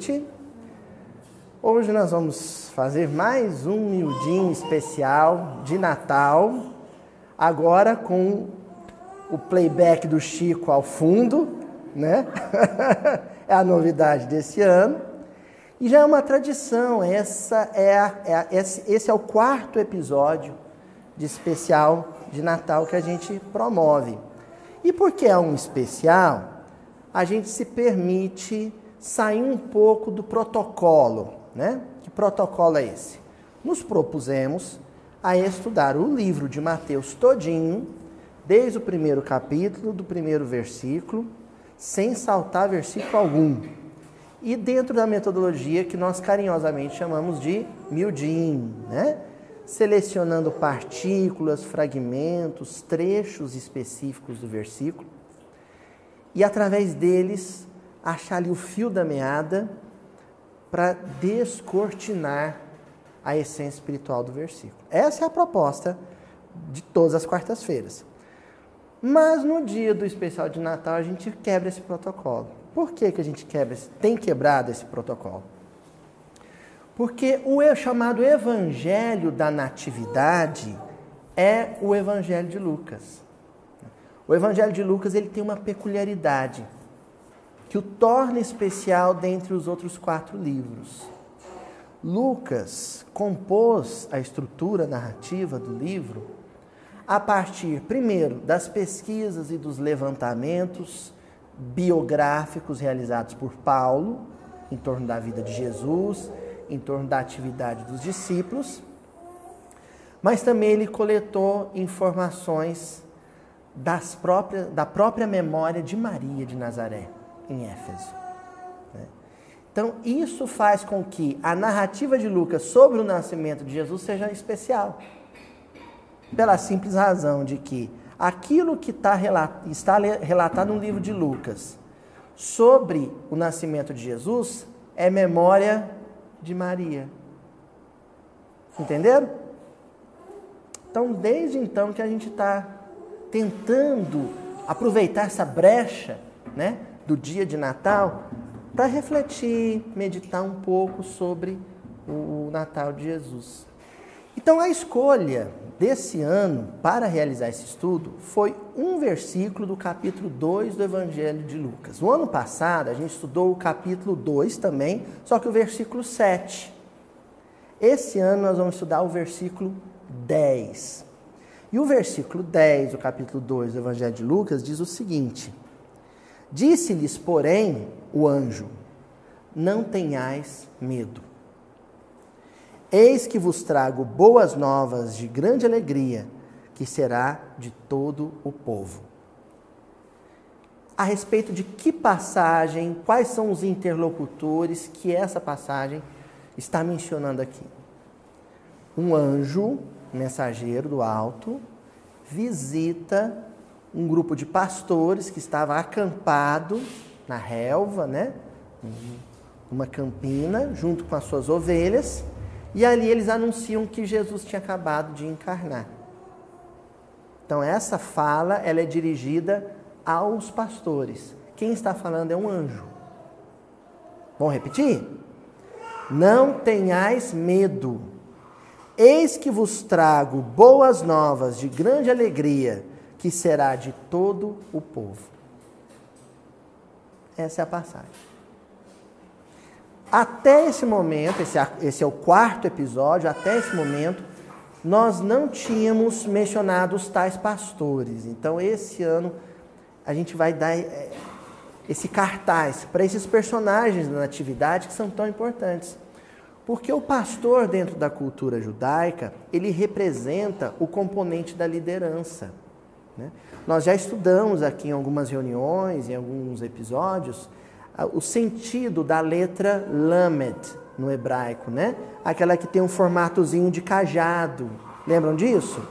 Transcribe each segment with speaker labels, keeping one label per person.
Speaker 1: Noite. Hoje nós vamos fazer mais um miudinho especial de Natal, agora com o playback do Chico ao fundo, né? é a novidade desse ano. E já é uma tradição, essa é, a, é a, esse, esse é o quarto episódio de especial de Natal que a gente promove. E porque é um especial, a gente se permite sair um pouco do protocolo, né? Que protocolo é esse? Nos propusemos a estudar o livro de Mateus todinho, desde o primeiro capítulo, do primeiro versículo, sem saltar versículo algum. E dentro da metodologia que nós carinhosamente chamamos de miudinho, né? Selecionando partículas, fragmentos, trechos específicos do versículo e através deles achar ali o fio da meada para descortinar a essência espiritual do versículo. Essa é a proposta de todas as quartas-feiras. Mas no dia do especial de Natal a gente quebra esse protocolo. Por que, que a gente quebra, tem quebrado esse protocolo? Porque o chamado Evangelho da Natividade é o Evangelho de Lucas. O Evangelho de Lucas ele tem uma peculiaridade que o torna especial dentre os outros quatro livros. Lucas compôs a estrutura narrativa do livro a partir, primeiro, das pesquisas e dos levantamentos biográficos realizados por Paulo em torno da vida de Jesus, em torno da atividade dos discípulos, mas também ele coletou informações das próprias, da própria memória de Maria de Nazaré, em Éfeso. Né? Então, isso faz com que a narrativa de Lucas sobre o nascimento de Jesus seja especial. Pela simples razão de que aquilo que tá está relatado no livro de Lucas sobre o nascimento de Jesus é memória de Maria. Entenderam? Então, desde então que a gente está tentando aproveitar essa brecha né, do dia de Natal para refletir, meditar um pouco sobre o Natal de Jesus. Então, a escolha desse ano para realizar esse estudo foi um versículo do capítulo 2 do Evangelho de Lucas. No ano passado, a gente estudou o capítulo 2 também, só que o versículo 7. Esse ano, nós vamos estudar o versículo 10. E o versículo 10 do capítulo 2 do Evangelho de Lucas diz o seguinte: Disse-lhes, porém, o anjo: Não tenhais medo. Eis que vos trago boas novas de grande alegria, que será de todo o povo. A respeito de que passagem, quais são os interlocutores que essa passagem está mencionando aqui? Um anjo mensageiro do alto, visita um grupo de pastores que estava acampado na relva, né? Uma campina, junto com as suas ovelhas, e ali eles anunciam que Jesus tinha acabado de encarnar. Então essa fala, ela é dirigida aos pastores. Quem está falando é um anjo. Vamos repetir? Não tenhais medo. Eis que vos trago boas novas de grande alegria, que será de todo o povo. Essa é a passagem. Até esse momento, esse, esse é o quarto episódio, até esse momento, nós não tínhamos mencionado os tais pastores. Então, esse ano, a gente vai dar é, esse cartaz para esses personagens da Natividade que são tão importantes. Porque o pastor, dentro da cultura judaica, ele representa o componente da liderança. Né? Nós já estudamos aqui em algumas reuniões, em alguns episódios, o sentido da letra lamed no hebraico, né? Aquela que tem um formatozinho de cajado. Lembram disso?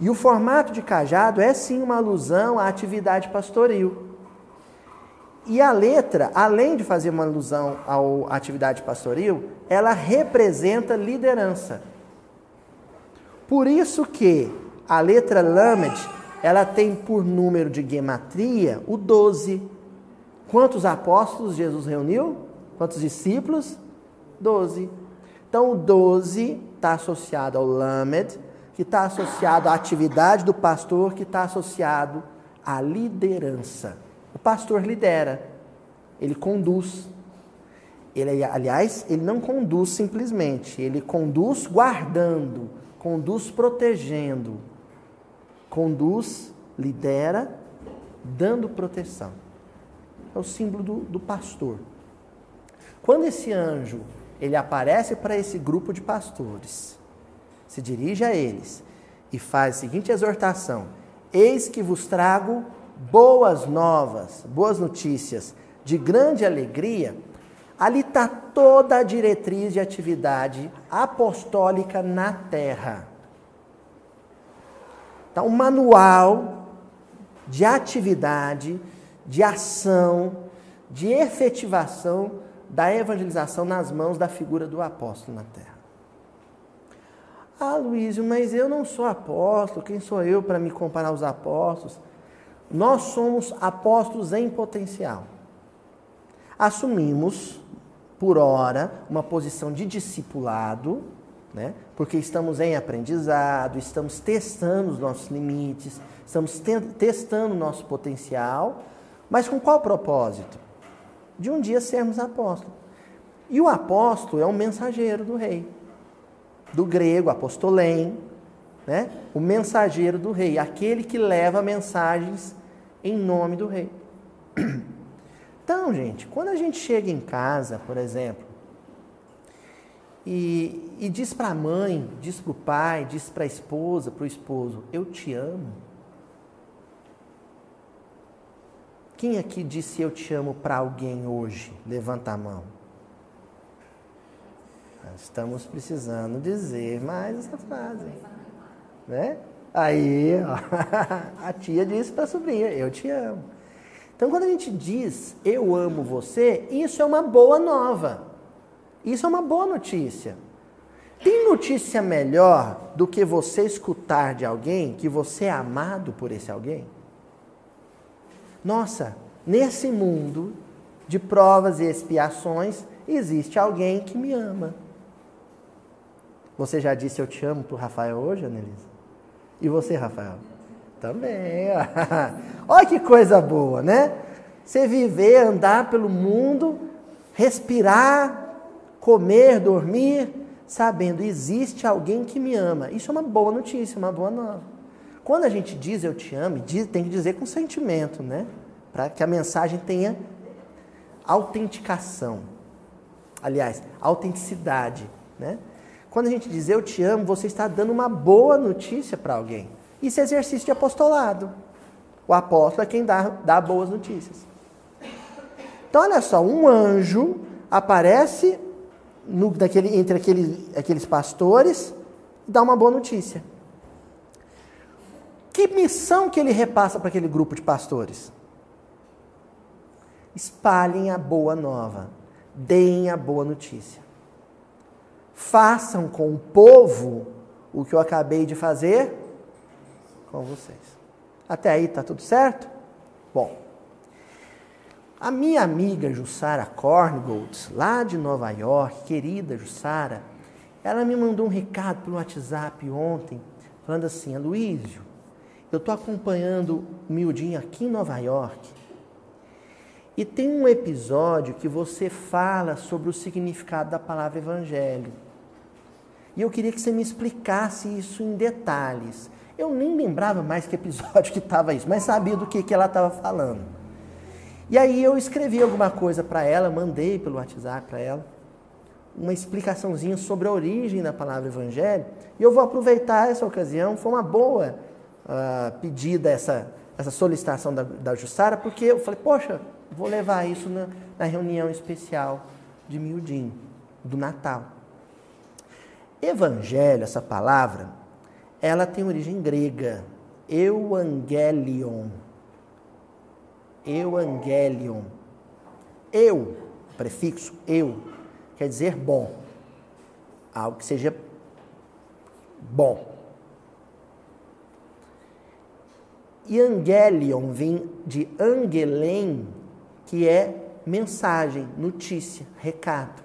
Speaker 1: E o formato de cajado é sim uma alusão à atividade pastoril. E a letra, além de fazer uma alusão à atividade pastoril, ela representa liderança. Por isso que a letra Lamed, ela tem por número de gematria o 12. Quantos apóstolos Jesus reuniu? Quantos discípulos? Doze. Então, o doze está associado ao Lamed, que está associado à atividade do pastor, que está associado à liderança. O pastor lidera, ele conduz. Ele, aliás, ele não conduz simplesmente, ele conduz guardando, conduz protegendo, conduz, lidera, dando proteção. É o símbolo do, do pastor. Quando esse anjo ele aparece para esse grupo de pastores, se dirige a eles e faz a seguinte exortação: Eis que vos trago boas novas, boas notícias de grande alegria. Ali está toda a diretriz de atividade apostólica na terra. Está um manual de atividade, de ação, de efetivação da evangelização nas mãos da figura do apóstolo na terra. Ah, Luísio, mas eu não sou apóstolo, quem sou eu para me comparar aos apóstolos? Nós somos apóstolos em potencial. Assumimos, por hora, uma posição de discipulado, né? Porque estamos em aprendizado, estamos testando os nossos limites, estamos te testando o nosso potencial, mas com qual propósito? De um dia sermos apóstolos. E o apóstolo é um mensageiro do rei, do grego, apostolém, né? o mensageiro do rei, aquele que leva mensagens em nome do rei. Então, gente, quando a gente chega em casa, por exemplo, e, e diz para a mãe, diz para o pai, diz para a esposa, para o esposo, eu te amo. Quem aqui disse eu te amo para alguém hoje? Levanta a mão. Estamos precisando dizer mais essa frase. Né? Aí, ó, a tia disse para a sobrinha, eu te amo. Então, quando a gente diz eu amo você, isso é uma boa nova. Isso é uma boa notícia. Tem notícia melhor do que você escutar de alguém que você é amado por esse alguém? Nossa, nesse mundo de provas e expiações, existe alguém que me ama. Você já disse eu te amo para o Rafael hoje, Anelisa? E você, Rafael? Também. Olha que coisa boa, né? Você viver, andar pelo mundo, respirar, comer, dormir, sabendo existe alguém que me ama. Isso é uma boa notícia, uma boa nova. Quando a gente diz eu te amo, tem que dizer com sentimento, né? Para que a mensagem tenha autenticação. Aliás, autenticidade, né? Quando a gente diz eu te amo, você está dando uma boa notícia para alguém. Isso é exercício de apostolado. O apóstolo é quem dá, dá boas notícias. Então, olha só, um anjo aparece no, entre aquele, aqueles pastores e dá uma boa notícia. Que missão que ele repassa para aquele grupo de pastores? Espalhem a boa nova, deem a boa notícia. Façam com o povo o que eu acabei de fazer com vocês. Até aí tá tudo certo? Bom, a minha amiga Jussara Korngold, lá de Nova York, querida Jussara, ela me mandou um recado pelo WhatsApp ontem, falando assim: Aloísio, eu estou acompanhando o Miudinho aqui em Nova York e tem um episódio que você fala sobre o significado da palavra evangelho. E eu queria que você me explicasse isso em detalhes. Eu nem lembrava mais que episódio que estava isso, mas sabia do que, que ela estava falando. E aí eu escrevi alguma coisa para ela, mandei pelo WhatsApp para ela, uma explicaçãozinha sobre a origem da palavra evangelho. E eu vou aproveitar essa ocasião, foi uma boa uh, pedida essa, essa solicitação da, da Jussara, porque eu falei, poxa, vou levar isso na, na reunião especial de Miudinho, do Natal. Evangelho, essa palavra, ela tem origem grega. Euangelion. Euangelion. Eu, prefixo eu, quer dizer bom. Algo que seja bom. E angelion vem de angelém, que é mensagem, notícia, recado.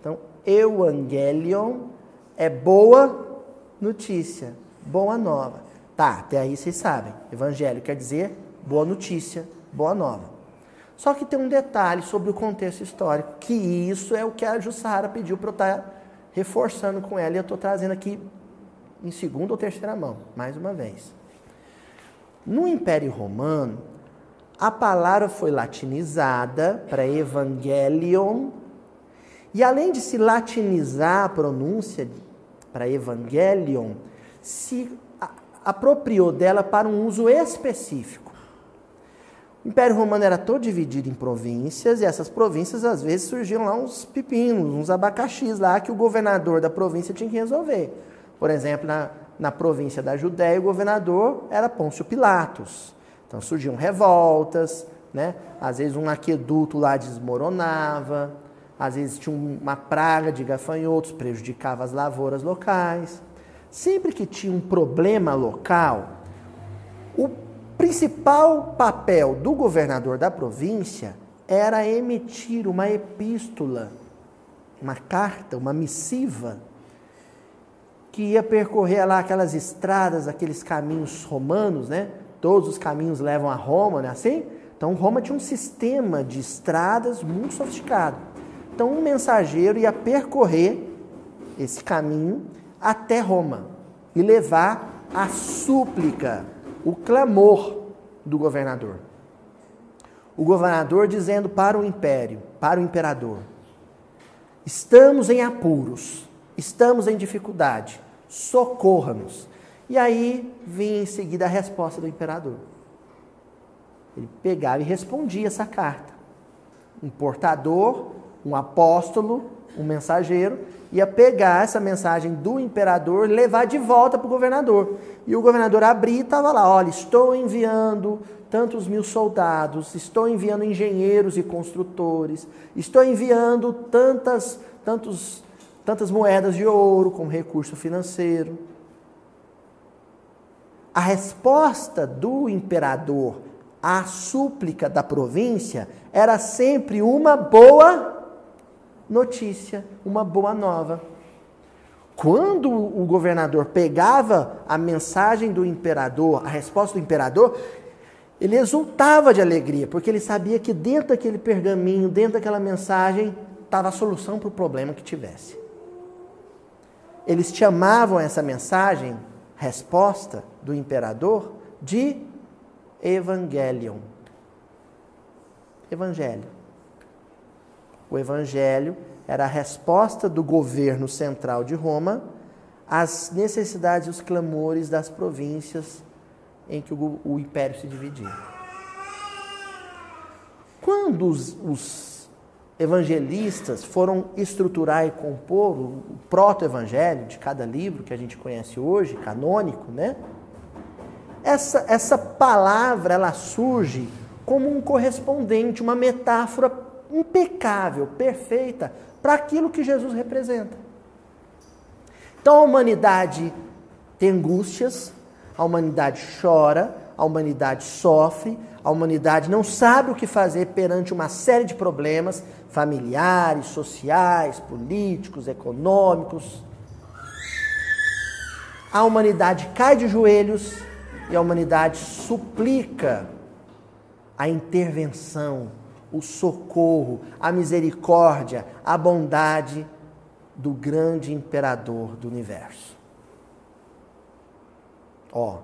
Speaker 1: Então, evangelion é boa notícia, boa nova. Tá, até aí vocês sabem. Evangelho quer dizer boa notícia, boa nova. Só que tem um detalhe sobre o contexto histórico, que isso é o que a Jussara pediu para eu estar tá reforçando com ela, e eu estou trazendo aqui em segunda ou terceira mão, mais uma vez. No Império Romano, a palavra foi latinizada para evangelion, e além de se latinizar a pronúncia para evangelion, se apropriou dela para um uso específico. Império Romano era todo dividido em províncias, e essas províncias, às vezes, surgiam lá uns pepinos, uns abacaxis lá que o governador da província tinha que resolver. Por exemplo, na, na província da Judéia, o governador era Pôncio Pilatos. Então surgiam revoltas, né? às vezes um aqueduto lá desmoronava, às vezes tinha uma praga de gafanhotos, prejudicava as lavouras locais. Sempre que tinha um problema local, o principal papel do governador da província era emitir uma epístola, uma carta, uma missiva, que ia percorrer lá aquelas estradas, aqueles caminhos romanos, né? Todos os caminhos levam a Roma, não é assim? Então Roma tinha um sistema de estradas muito sofisticado. Então um mensageiro ia percorrer esse caminho até Roma e levar a súplica, o clamor do governador. O governador dizendo para o império, para o imperador: estamos em apuros, estamos em dificuldade, socorra-nos. E aí vinha em seguida a resposta do imperador. Ele pegava e respondia essa carta. Um portador, um apóstolo, um mensageiro, ia pegar essa mensagem do imperador e levar de volta para o governador. E o governador abria e estava lá: olha, estou enviando tantos mil soldados, estou enviando engenheiros e construtores, estou enviando tantas, tantos, tantas moedas de ouro como recurso financeiro. A resposta do imperador à súplica da província era sempre uma boa notícia, uma boa nova. Quando o governador pegava a mensagem do imperador, a resposta do imperador, ele exultava de alegria, porque ele sabia que dentro daquele pergaminho, dentro daquela mensagem, estava a solução para o problema que tivesse. Eles chamavam essa mensagem, resposta do imperador, de Evangelion. Evangelho. O evangelho era a resposta do governo central de Roma às necessidades e os clamores das províncias em que o, o império se dividia. Quando os, os evangelistas foram estruturar e compor o, proto-evangelho de cada livro que a gente conhece hoje, canônico, né? Essa, essa palavra ela surge como um correspondente, uma metáfora impecável, perfeita, para aquilo que Jesus representa. Então a humanidade tem angústias, a humanidade chora, a humanidade sofre, a humanidade não sabe o que fazer perante uma série de problemas familiares, sociais, políticos, econômicos. A humanidade cai de joelhos e a humanidade suplica a intervenção o socorro, a misericórdia, a bondade do grande imperador do universo. Ó,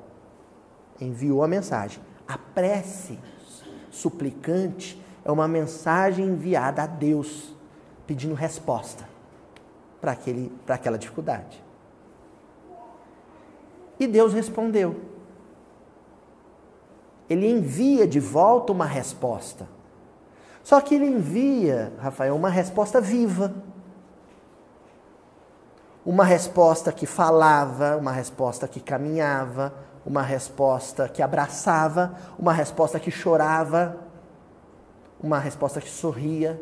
Speaker 1: enviou a mensagem. A prece suplicante é uma mensagem enviada a Deus pedindo resposta para aquela dificuldade. E Deus respondeu. Ele envia de volta uma resposta. Só que ele envia, Rafael, uma resposta viva. Uma resposta que falava, uma resposta que caminhava, uma resposta que abraçava, uma resposta que chorava, uma resposta que sorria,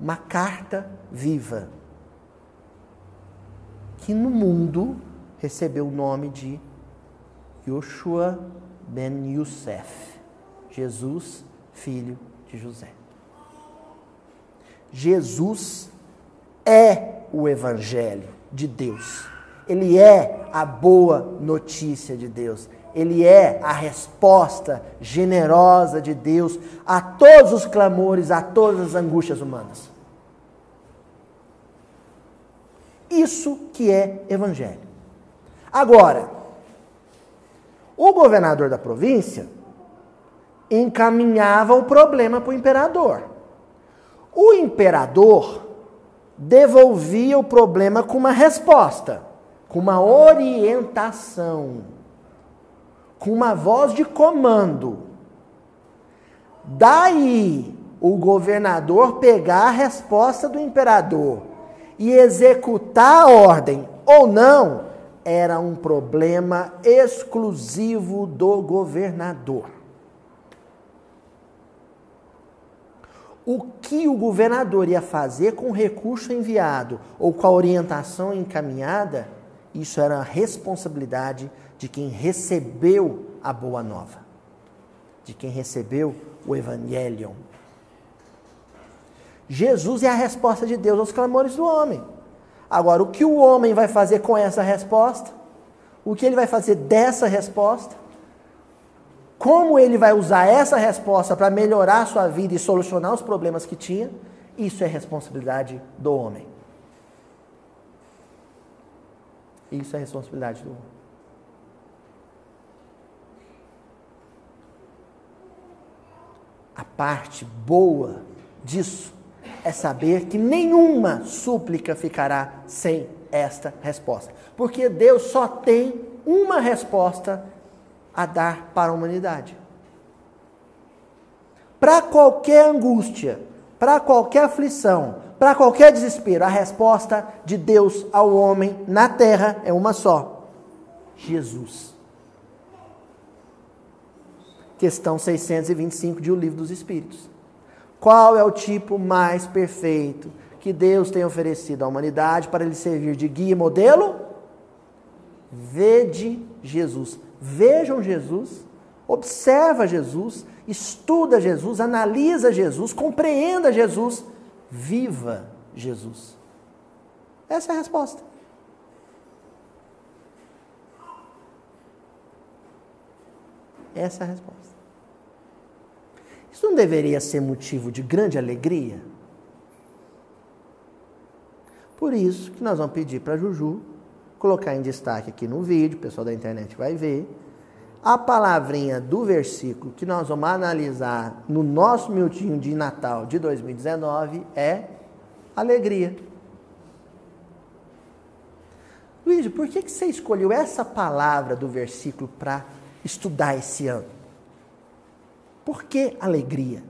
Speaker 1: uma carta viva. Que no mundo recebeu o nome de Yoshua ben Youssef, Jesus, filho de José. Jesus é o Evangelho de Deus. Ele é a boa notícia de Deus. Ele é a resposta generosa de Deus a todos os clamores, a todas as angústias humanas. Isso que é evangelho. Agora, o governador da província encaminhava o problema para o imperador. O imperador devolvia o problema com uma resposta, com uma orientação, com uma voz de comando. Daí o governador pegar a resposta do imperador e executar a ordem ou não era um problema exclusivo do governador. O que o governador ia fazer com o recurso enviado ou com a orientação encaminhada, isso era a responsabilidade de quem recebeu a boa nova, de quem recebeu o Evangelion. Jesus é a resposta de Deus aos clamores do homem. Agora, o que o homem vai fazer com essa resposta? O que ele vai fazer dessa resposta? Como ele vai usar essa resposta para melhorar a sua vida e solucionar os problemas que tinha? Isso é responsabilidade do homem. Isso é responsabilidade do homem. A parte boa disso é saber que nenhuma súplica ficará sem esta resposta. Porque Deus só tem uma resposta a dar para a humanidade. Para qualquer angústia, para qualquer aflição, para qualquer desespero, a resposta de Deus ao homem na terra é uma só: Jesus. Questão 625 de O Livro dos Espíritos. Qual é o tipo mais perfeito que Deus tem oferecido à humanidade para lhe servir de guia e modelo? Vede Jesus. Vejam Jesus, observa Jesus, estuda Jesus, analisa Jesus, compreenda Jesus, viva Jesus. Essa é a resposta. Essa é a resposta. Isso não deveria ser motivo de grande alegria? Por isso que nós vamos pedir para Juju colocar em destaque aqui no vídeo, o pessoal da internet vai ver, a palavrinha do versículo que nós vamos analisar no nosso minutinho de Natal de 2019 é alegria. Luiz, por que, que você escolheu essa palavra do versículo para estudar esse ano? Por que alegria?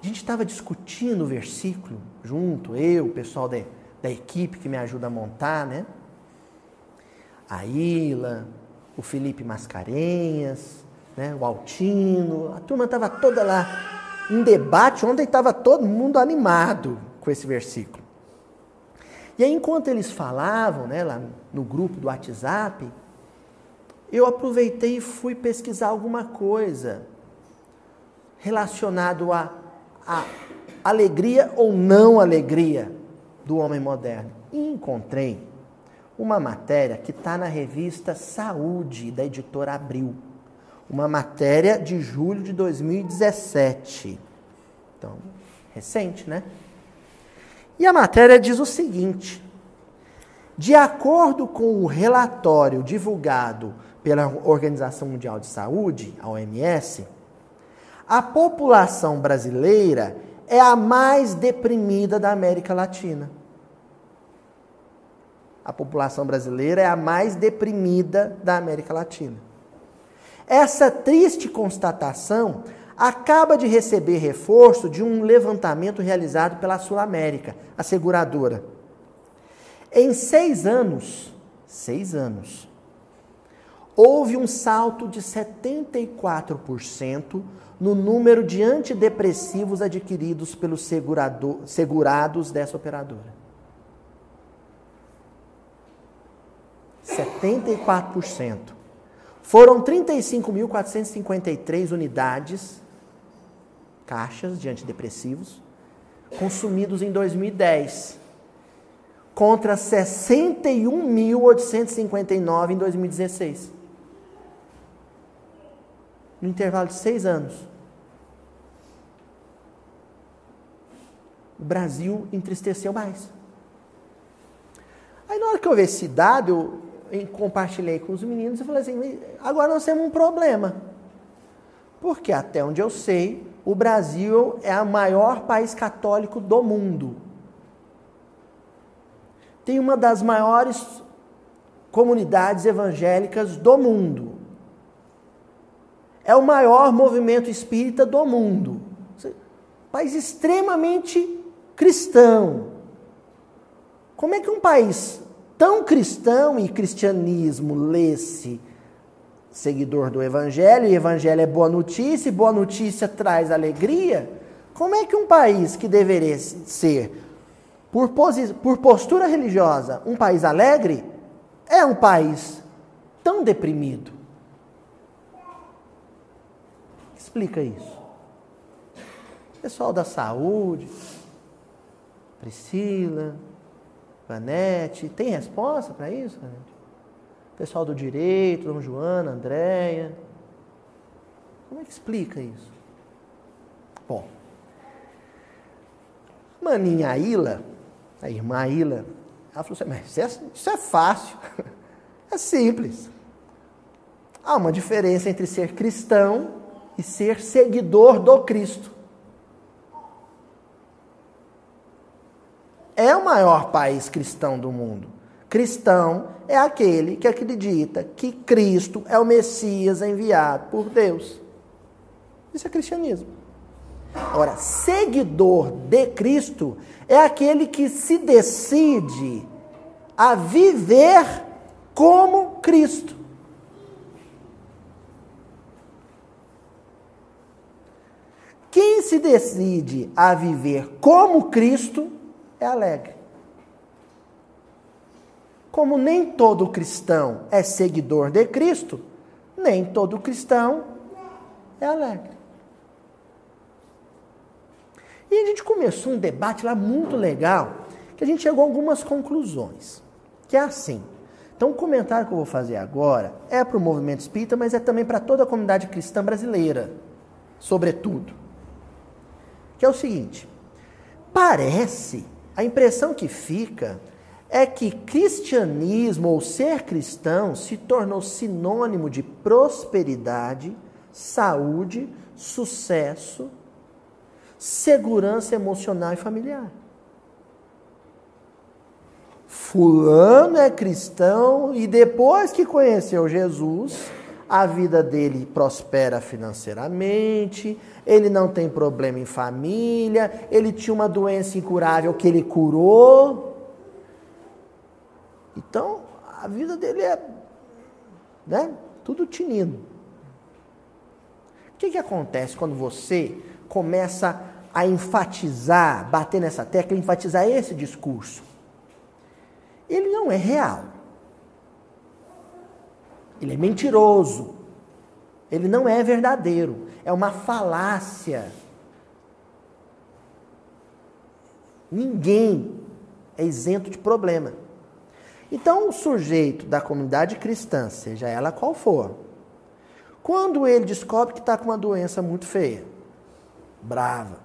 Speaker 1: A gente estava discutindo o versículo junto, eu, o pessoal da, da equipe que me ajuda a montar, né? A Ila, o Felipe Mascarenhas, né? o Altino, a turma estava toda lá em debate, ontem estava todo mundo animado com esse versículo. E aí, enquanto eles falavam, né, lá no grupo do WhatsApp, eu aproveitei e fui pesquisar alguma coisa relacionado a, a alegria ou não alegria do homem moderno. E encontrei uma matéria que está na revista Saúde, da editora Abril. Uma matéria de julho de 2017. Então, recente, né? E a matéria diz o seguinte: de acordo com o relatório divulgado pela Organização Mundial de Saúde, a OMS, a população brasileira é a mais deprimida da América Latina. A população brasileira é a mais deprimida da América Latina. Essa triste constatação acaba de receber reforço de um levantamento realizado pela Sul América, a seguradora. Em seis anos, seis anos, houve um salto de 74% no número de antidepressivos adquiridos pelos segurados dessa operadora. 74%. Foram 35.453 unidades caixas de antidepressivos consumidos em 2010, contra 61.859 em 2016. No intervalo de seis anos. O Brasil entristeceu mais. Aí na hora que eu vi esse dado, eu compartilhei com os meninos e falei assim, agora nós temos um problema. Porque até onde eu sei, o Brasil é o maior país católico do mundo. Tem uma das maiores comunidades evangélicas do mundo. É o maior movimento espírita do mundo. País extremamente cristão. Como é que um país tão cristão e cristianismo lê-se seguidor do Evangelho, e Evangelho é boa notícia, e boa notícia traz alegria, como é que um país que deveria ser, por, por postura religiosa, um país alegre, é um país tão deprimido? Explica isso. Pessoal da saúde, Priscila, Vanete, tem resposta para isso, pessoal do direito, Dona Joana, Andréia. Como é que explica isso? Bom, Maninha Ilha, a irmã Ilha, ela falou assim, mas isso é, isso é fácil, é simples. Há uma diferença entre ser cristão e ser seguidor do Cristo. É o maior país cristão do mundo. Cristão é aquele que acredita que Cristo é o Messias enviado por Deus. Isso é cristianismo. Agora, seguidor de Cristo é aquele que se decide a viver como Cristo. Quem se decide a viver como Cristo é alegre. Como nem todo cristão é seguidor de Cristo, nem todo cristão é alegre. E a gente começou um debate lá muito legal, que a gente chegou a algumas conclusões. Que é assim. Então, o comentário que eu vou fazer agora é para o movimento espírita, mas é também para toda a comunidade cristã brasileira, sobretudo. Que é o seguinte: parece, a impressão que fica é que cristianismo ou ser cristão se tornou sinônimo de prosperidade, saúde, sucesso, segurança emocional e familiar. Fulano é cristão e depois que conheceu Jesus, a vida dele prospera financeiramente, ele não tem problema em família, ele tinha uma doença incurável que ele curou, então, a vida dele é né, tudo tinindo. O que, que acontece quando você começa a enfatizar, bater nessa tecla, enfatizar esse discurso? Ele não é real. Ele é mentiroso. Ele não é verdadeiro. É uma falácia. Ninguém é isento de problema. Então, o sujeito da comunidade cristã, seja ela qual for, quando ele descobre que está com uma doença muito feia, brava,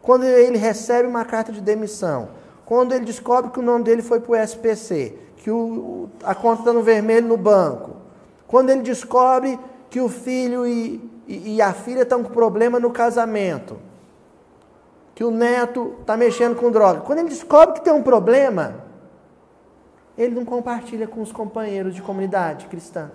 Speaker 1: quando ele recebe uma carta de demissão, quando ele descobre que o nome dele foi para o SPC, que o, a conta está no vermelho no banco, quando ele descobre que o filho e, e, e a filha estão com problema no casamento, que o neto está mexendo com droga, quando ele descobre que tem um problema, ele não compartilha com os companheiros de comunidade cristã.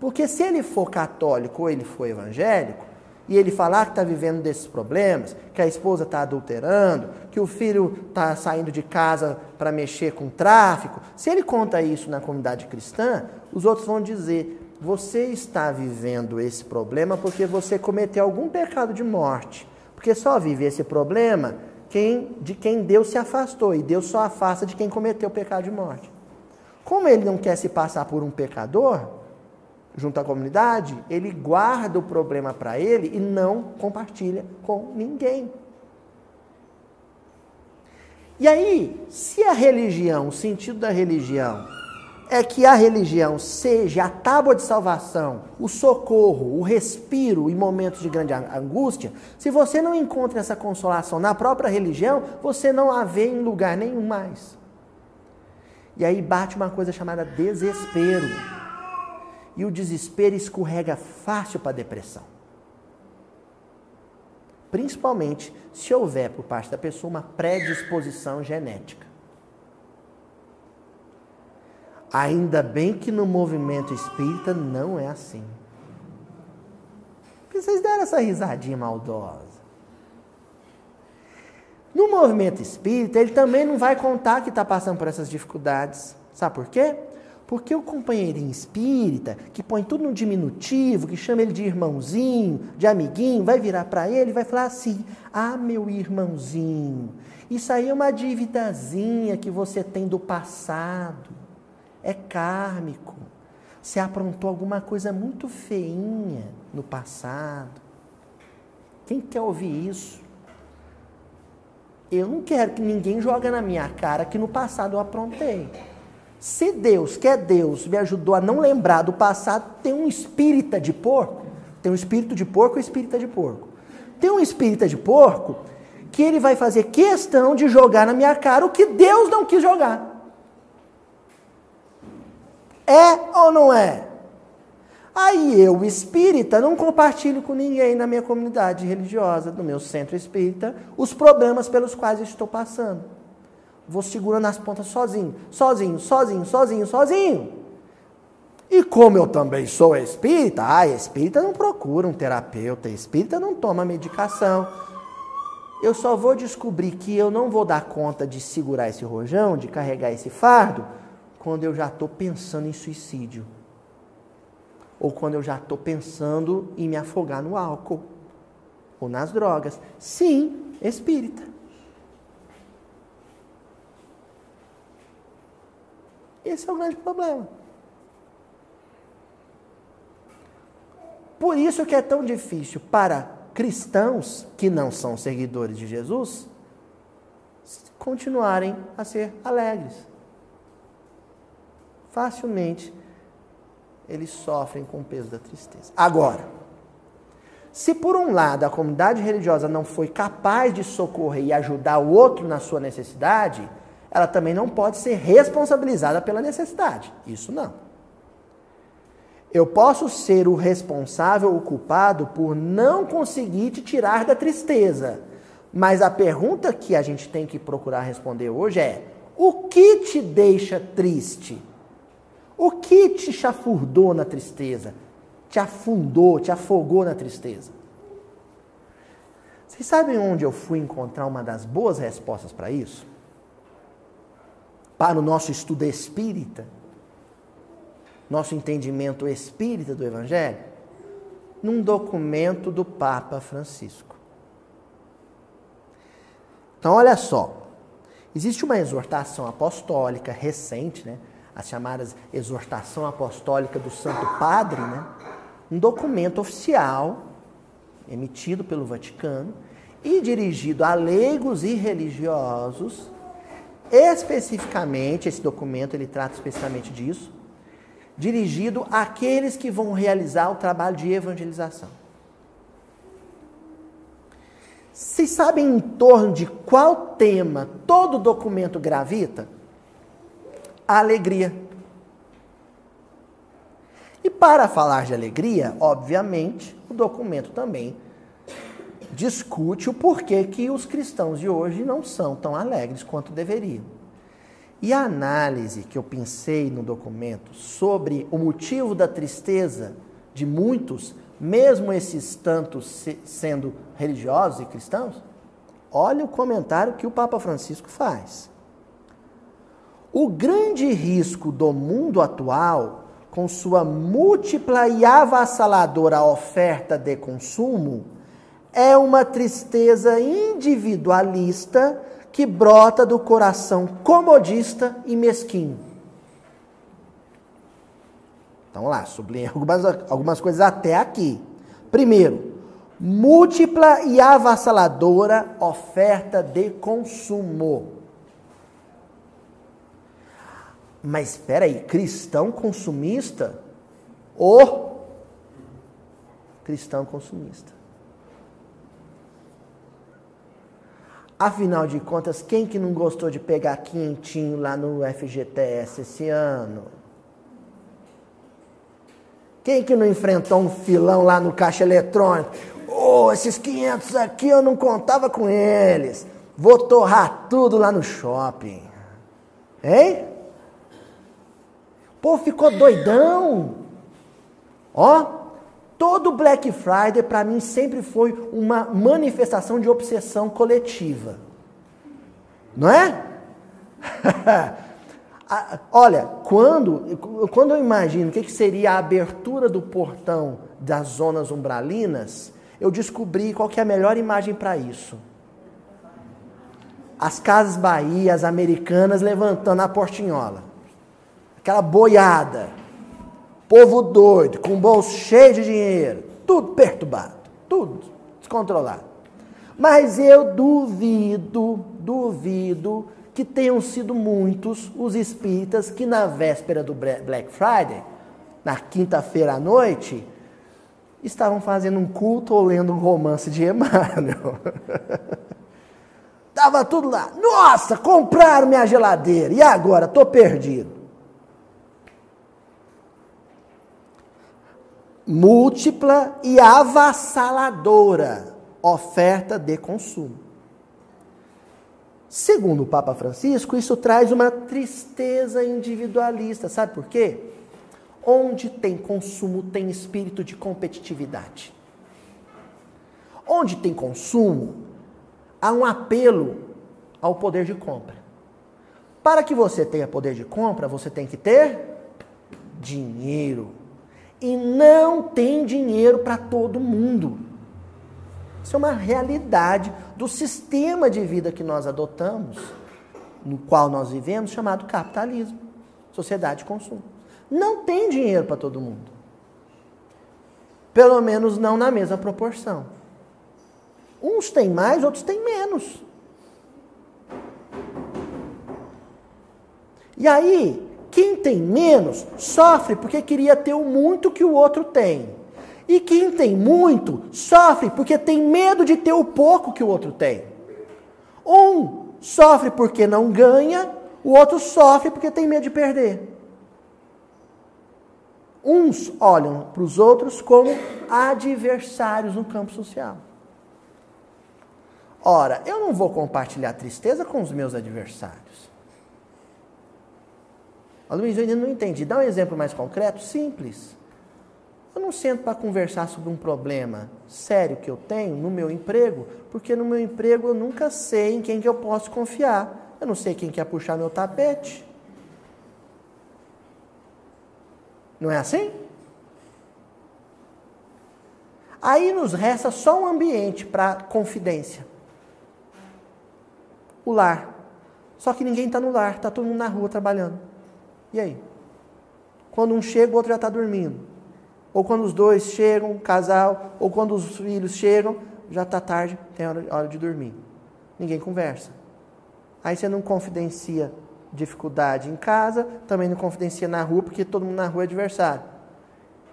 Speaker 1: Porque se ele for católico ou ele for evangélico, e ele falar que está vivendo desses problemas, que a esposa está adulterando, que o filho está saindo de casa para mexer com tráfico, se ele conta isso na comunidade cristã, os outros vão dizer: você está vivendo esse problema porque você cometeu algum pecado de morte. Porque só vive esse problema quem, de quem Deus se afastou, e Deus só afasta de quem cometeu o pecado de morte. Como ele não quer se passar por um pecador, junto à comunidade, ele guarda o problema para ele e não compartilha com ninguém. E aí, se a religião, o sentido da religião, é que a religião seja a tábua de salvação, o socorro, o respiro em momentos de grande angústia, se você não encontra essa consolação na própria religião, você não a vê em lugar nenhum mais. E aí bate uma coisa chamada desespero. E o desespero escorrega fácil para a depressão. Principalmente se houver por parte da pessoa uma predisposição genética. Ainda bem que no movimento espírita não é assim. Por que vocês deram essa risadinha maldosa? No movimento espírita, ele também não vai contar que está passando por essas dificuldades. Sabe por quê? Porque o companheirinho espírita, que põe tudo no diminutivo, que chama ele de irmãozinho, de amiguinho, vai virar para ele e vai falar assim: Ah, meu irmãozinho, isso aí é uma dívidazinha que você tem do passado. É kármico. Você aprontou alguma coisa muito feinha no passado. Quem quer ouvir isso? Eu não quero que ninguém jogue na minha cara que no passado eu aprontei. Se Deus, que é Deus, me ajudou a não lembrar do passado, tem um espírita de porco. Tem um espírito de porco e um espírita de porco. Tem um espírita de porco que ele vai fazer questão de jogar na minha cara o que Deus não quis jogar. É ou não é? Aí eu, espírita, não compartilho com ninguém na minha comunidade religiosa, no meu centro espírita, os problemas pelos quais estou passando. Vou segurando as pontas sozinho, sozinho, sozinho, sozinho, sozinho. E como eu também sou espírita, ah, espírita não procura um terapeuta, espírita não toma medicação. Eu só vou descobrir que eu não vou dar conta de segurar esse rojão, de carregar esse fardo, quando eu já estou pensando em suicídio ou quando eu já estou pensando em me afogar no álcool ou nas drogas. Sim, espírita. Esse é o grande problema. Por isso que é tão difícil para cristãos que não são seguidores de Jesus continuarem a ser alegres. Facilmente eles sofrem com o peso da tristeza. Agora, se por um lado a comunidade religiosa não foi capaz de socorrer e ajudar o outro na sua necessidade, ela também não pode ser responsabilizada pela necessidade. Isso não. Eu posso ser o responsável, o culpado por não conseguir te tirar da tristeza. Mas a pergunta que a gente tem que procurar responder hoje é: o que te deixa triste? O que te chafurdou na tristeza? Te afundou, te afogou na tristeza? Vocês sabem onde eu fui encontrar uma das boas respostas para isso? Para o nosso estudo espírita, nosso entendimento espírita do Evangelho? Num documento do Papa Francisco. Então, olha só. Existe uma exortação apostólica recente, né? as chamadas exortação apostólica do Santo Padre, né? um documento oficial emitido pelo Vaticano e dirigido a leigos e religiosos, especificamente, esse documento ele trata especificamente disso, dirigido àqueles que vão realizar o trabalho de evangelização. Vocês sabem em torno de qual tema todo documento gravita? a alegria. E para falar de alegria, obviamente, o documento também discute o porquê que os cristãos de hoje não são tão alegres quanto deveriam. E a análise que eu pensei no documento sobre o motivo da tristeza de muitos, mesmo esses tantos sendo religiosos e cristãos, olha o comentário que o Papa Francisco faz. O grande risco do mundo atual, com sua múltipla e avassaladora oferta de consumo, é uma tristeza individualista que brota do coração comodista e mesquinho. Então lá, sublinhei algumas, algumas coisas até aqui. Primeiro, múltipla e avassaladora oferta de consumo. Mas espera aí, cristão consumista? O cristão consumista. Afinal de contas, quem que não gostou de pegar quentinho lá no FGTS esse ano? Quem que não enfrentou um filão lá no caixa eletrônico? Oh, esses 500 aqui eu não contava com eles. Vou torrar tudo lá no shopping. Hein? Povo ficou doidão. Ó, Todo Black Friday para mim sempre foi uma manifestação de obsessão coletiva. Não é? Olha, quando, quando eu imagino o que, que seria a abertura do portão das zonas umbralinas, eu descobri qual que é a melhor imagem para isso. As casas Bahias americanas levantando a portinhola. Aquela boiada Povo doido, com bolso cheio de dinheiro, tudo perturbado, tudo descontrolado. Mas eu duvido, duvido que tenham sido muitos os espíritas que na véspera do Black Friday, na quinta-feira à noite, estavam fazendo um culto ou lendo um romance de Emmanuel. Tava tudo lá. Nossa, compraram minha geladeira. E agora? Tô perdido. Múltipla e avassaladora oferta de consumo. Segundo o Papa Francisco, isso traz uma tristeza individualista. Sabe por quê? Onde tem consumo, tem espírito de competitividade. Onde tem consumo, há um apelo ao poder de compra. Para que você tenha poder de compra, você tem que ter dinheiro e não tem dinheiro para todo mundo. Isso é uma realidade do sistema de vida que nós adotamos, no qual nós vivemos, chamado capitalismo, sociedade de consumo. Não tem dinheiro para todo mundo. Pelo menos não na mesma proporção. Uns têm mais, outros têm menos. E aí, quem tem menos sofre porque queria ter o muito que o outro tem. E quem tem muito sofre porque tem medo de ter o pouco que o outro tem. Um sofre porque não ganha, o outro sofre porque tem medo de perder. Uns olham para os outros como adversários no campo social. Ora, eu não vou compartilhar tristeza com os meus adversários. A Luiz, eu ainda não entendi. Dá um exemplo mais concreto, simples. Eu não sento para conversar sobre um problema sério que eu tenho no meu emprego, porque no meu emprego eu nunca sei em quem que eu posso confiar. Eu não sei quem quer puxar meu tapete. Não é assim? Aí nos resta só um ambiente para confidência. O lar. Só que ninguém está no lar, está todo mundo na rua trabalhando. E aí? Quando um chega, o outro já está dormindo. Ou quando os dois chegam, casal, ou quando os filhos chegam, já está tarde, tem hora, hora de dormir. Ninguém conversa. Aí você não confidencia dificuldade em casa, também não confidencia na rua, porque todo mundo na rua é adversário.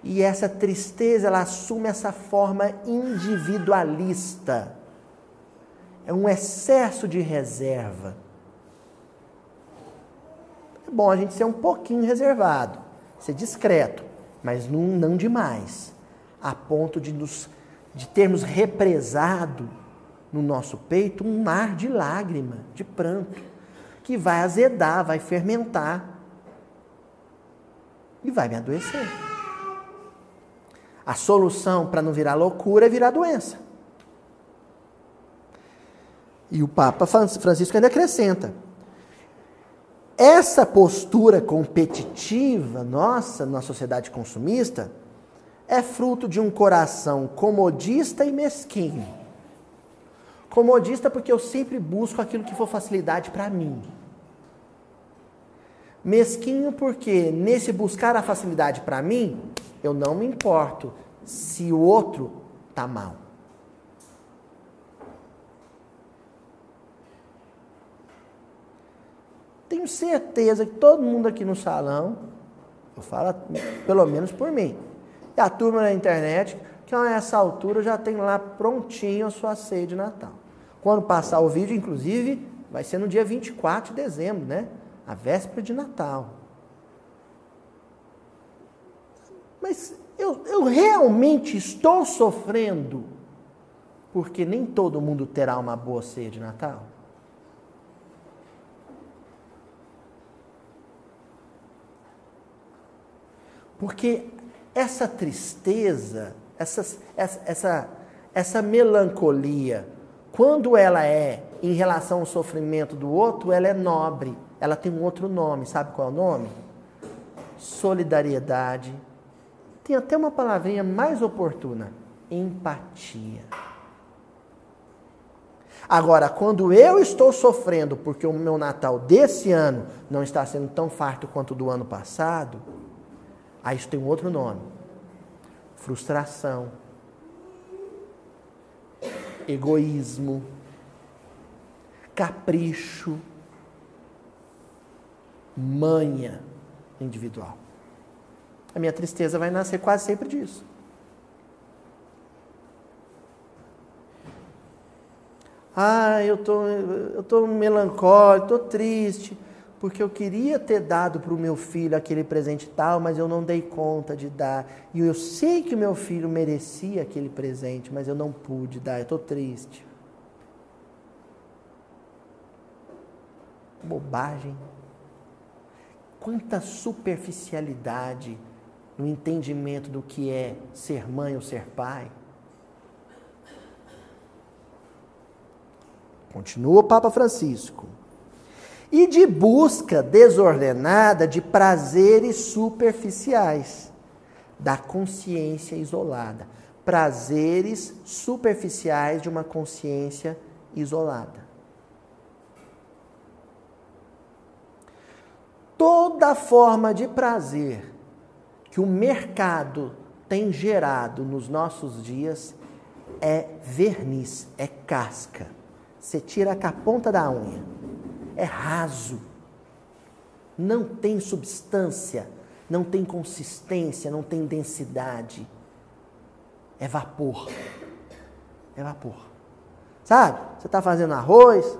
Speaker 1: E essa tristeza, ela assume essa forma individualista. É um excesso de reserva bom a gente ser um pouquinho reservado, ser discreto, mas não, não demais, a ponto de, nos, de termos represado no nosso peito um mar de lágrima, de pranto, que vai azedar, vai fermentar e vai me adoecer. A solução para não virar loucura é virar doença. E o Papa Francisco ainda acrescenta: essa postura competitiva nossa na sociedade consumista é fruto de um coração comodista e mesquinho. Comodista porque eu sempre busco aquilo que for facilidade para mim. Mesquinho porque nesse buscar a facilidade para mim, eu não me importo se o outro tá mal. Tenho certeza que todo mundo aqui no salão, eu falo pelo menos por mim, e a turma na internet, que a essa altura já tem lá prontinho a sua ceia de Natal. Quando passar o vídeo, inclusive, vai ser no dia 24 de dezembro, né? A véspera de Natal. Mas eu, eu realmente estou sofrendo porque nem todo mundo terá uma boa ceia de Natal? Porque essa tristeza, essa, essa, essa melancolia, quando ela é em relação ao sofrimento do outro, ela é nobre. Ela tem um outro nome. Sabe qual é o nome? Solidariedade. Tem até uma palavrinha mais oportuna: empatia. Agora, quando eu estou sofrendo porque o meu Natal desse ano não está sendo tão farto quanto o do ano passado, aí isso tem um outro nome: frustração, egoísmo, capricho, manha individual. A minha tristeza vai nascer quase sempre disso. Ah, eu tô, eu tô melancólico, tô triste, porque eu queria ter dado para o meu filho aquele presente tal, mas eu não dei conta de dar. E eu sei que o meu filho merecia aquele presente, mas eu não pude dar. Eu tô triste. Bobagem. Quanta superficialidade no entendimento do que é ser mãe ou ser pai. Continua o Papa Francisco. E de busca desordenada de prazeres superficiais, da consciência isolada. Prazeres superficiais de uma consciência isolada. Toda forma de prazer que o mercado tem gerado nos nossos dias é verniz, é casca. Você tira com a ponta da unha. É raso. Não tem substância, não tem consistência, não tem densidade. É vapor. É vapor. Sabe? Você está fazendo arroz.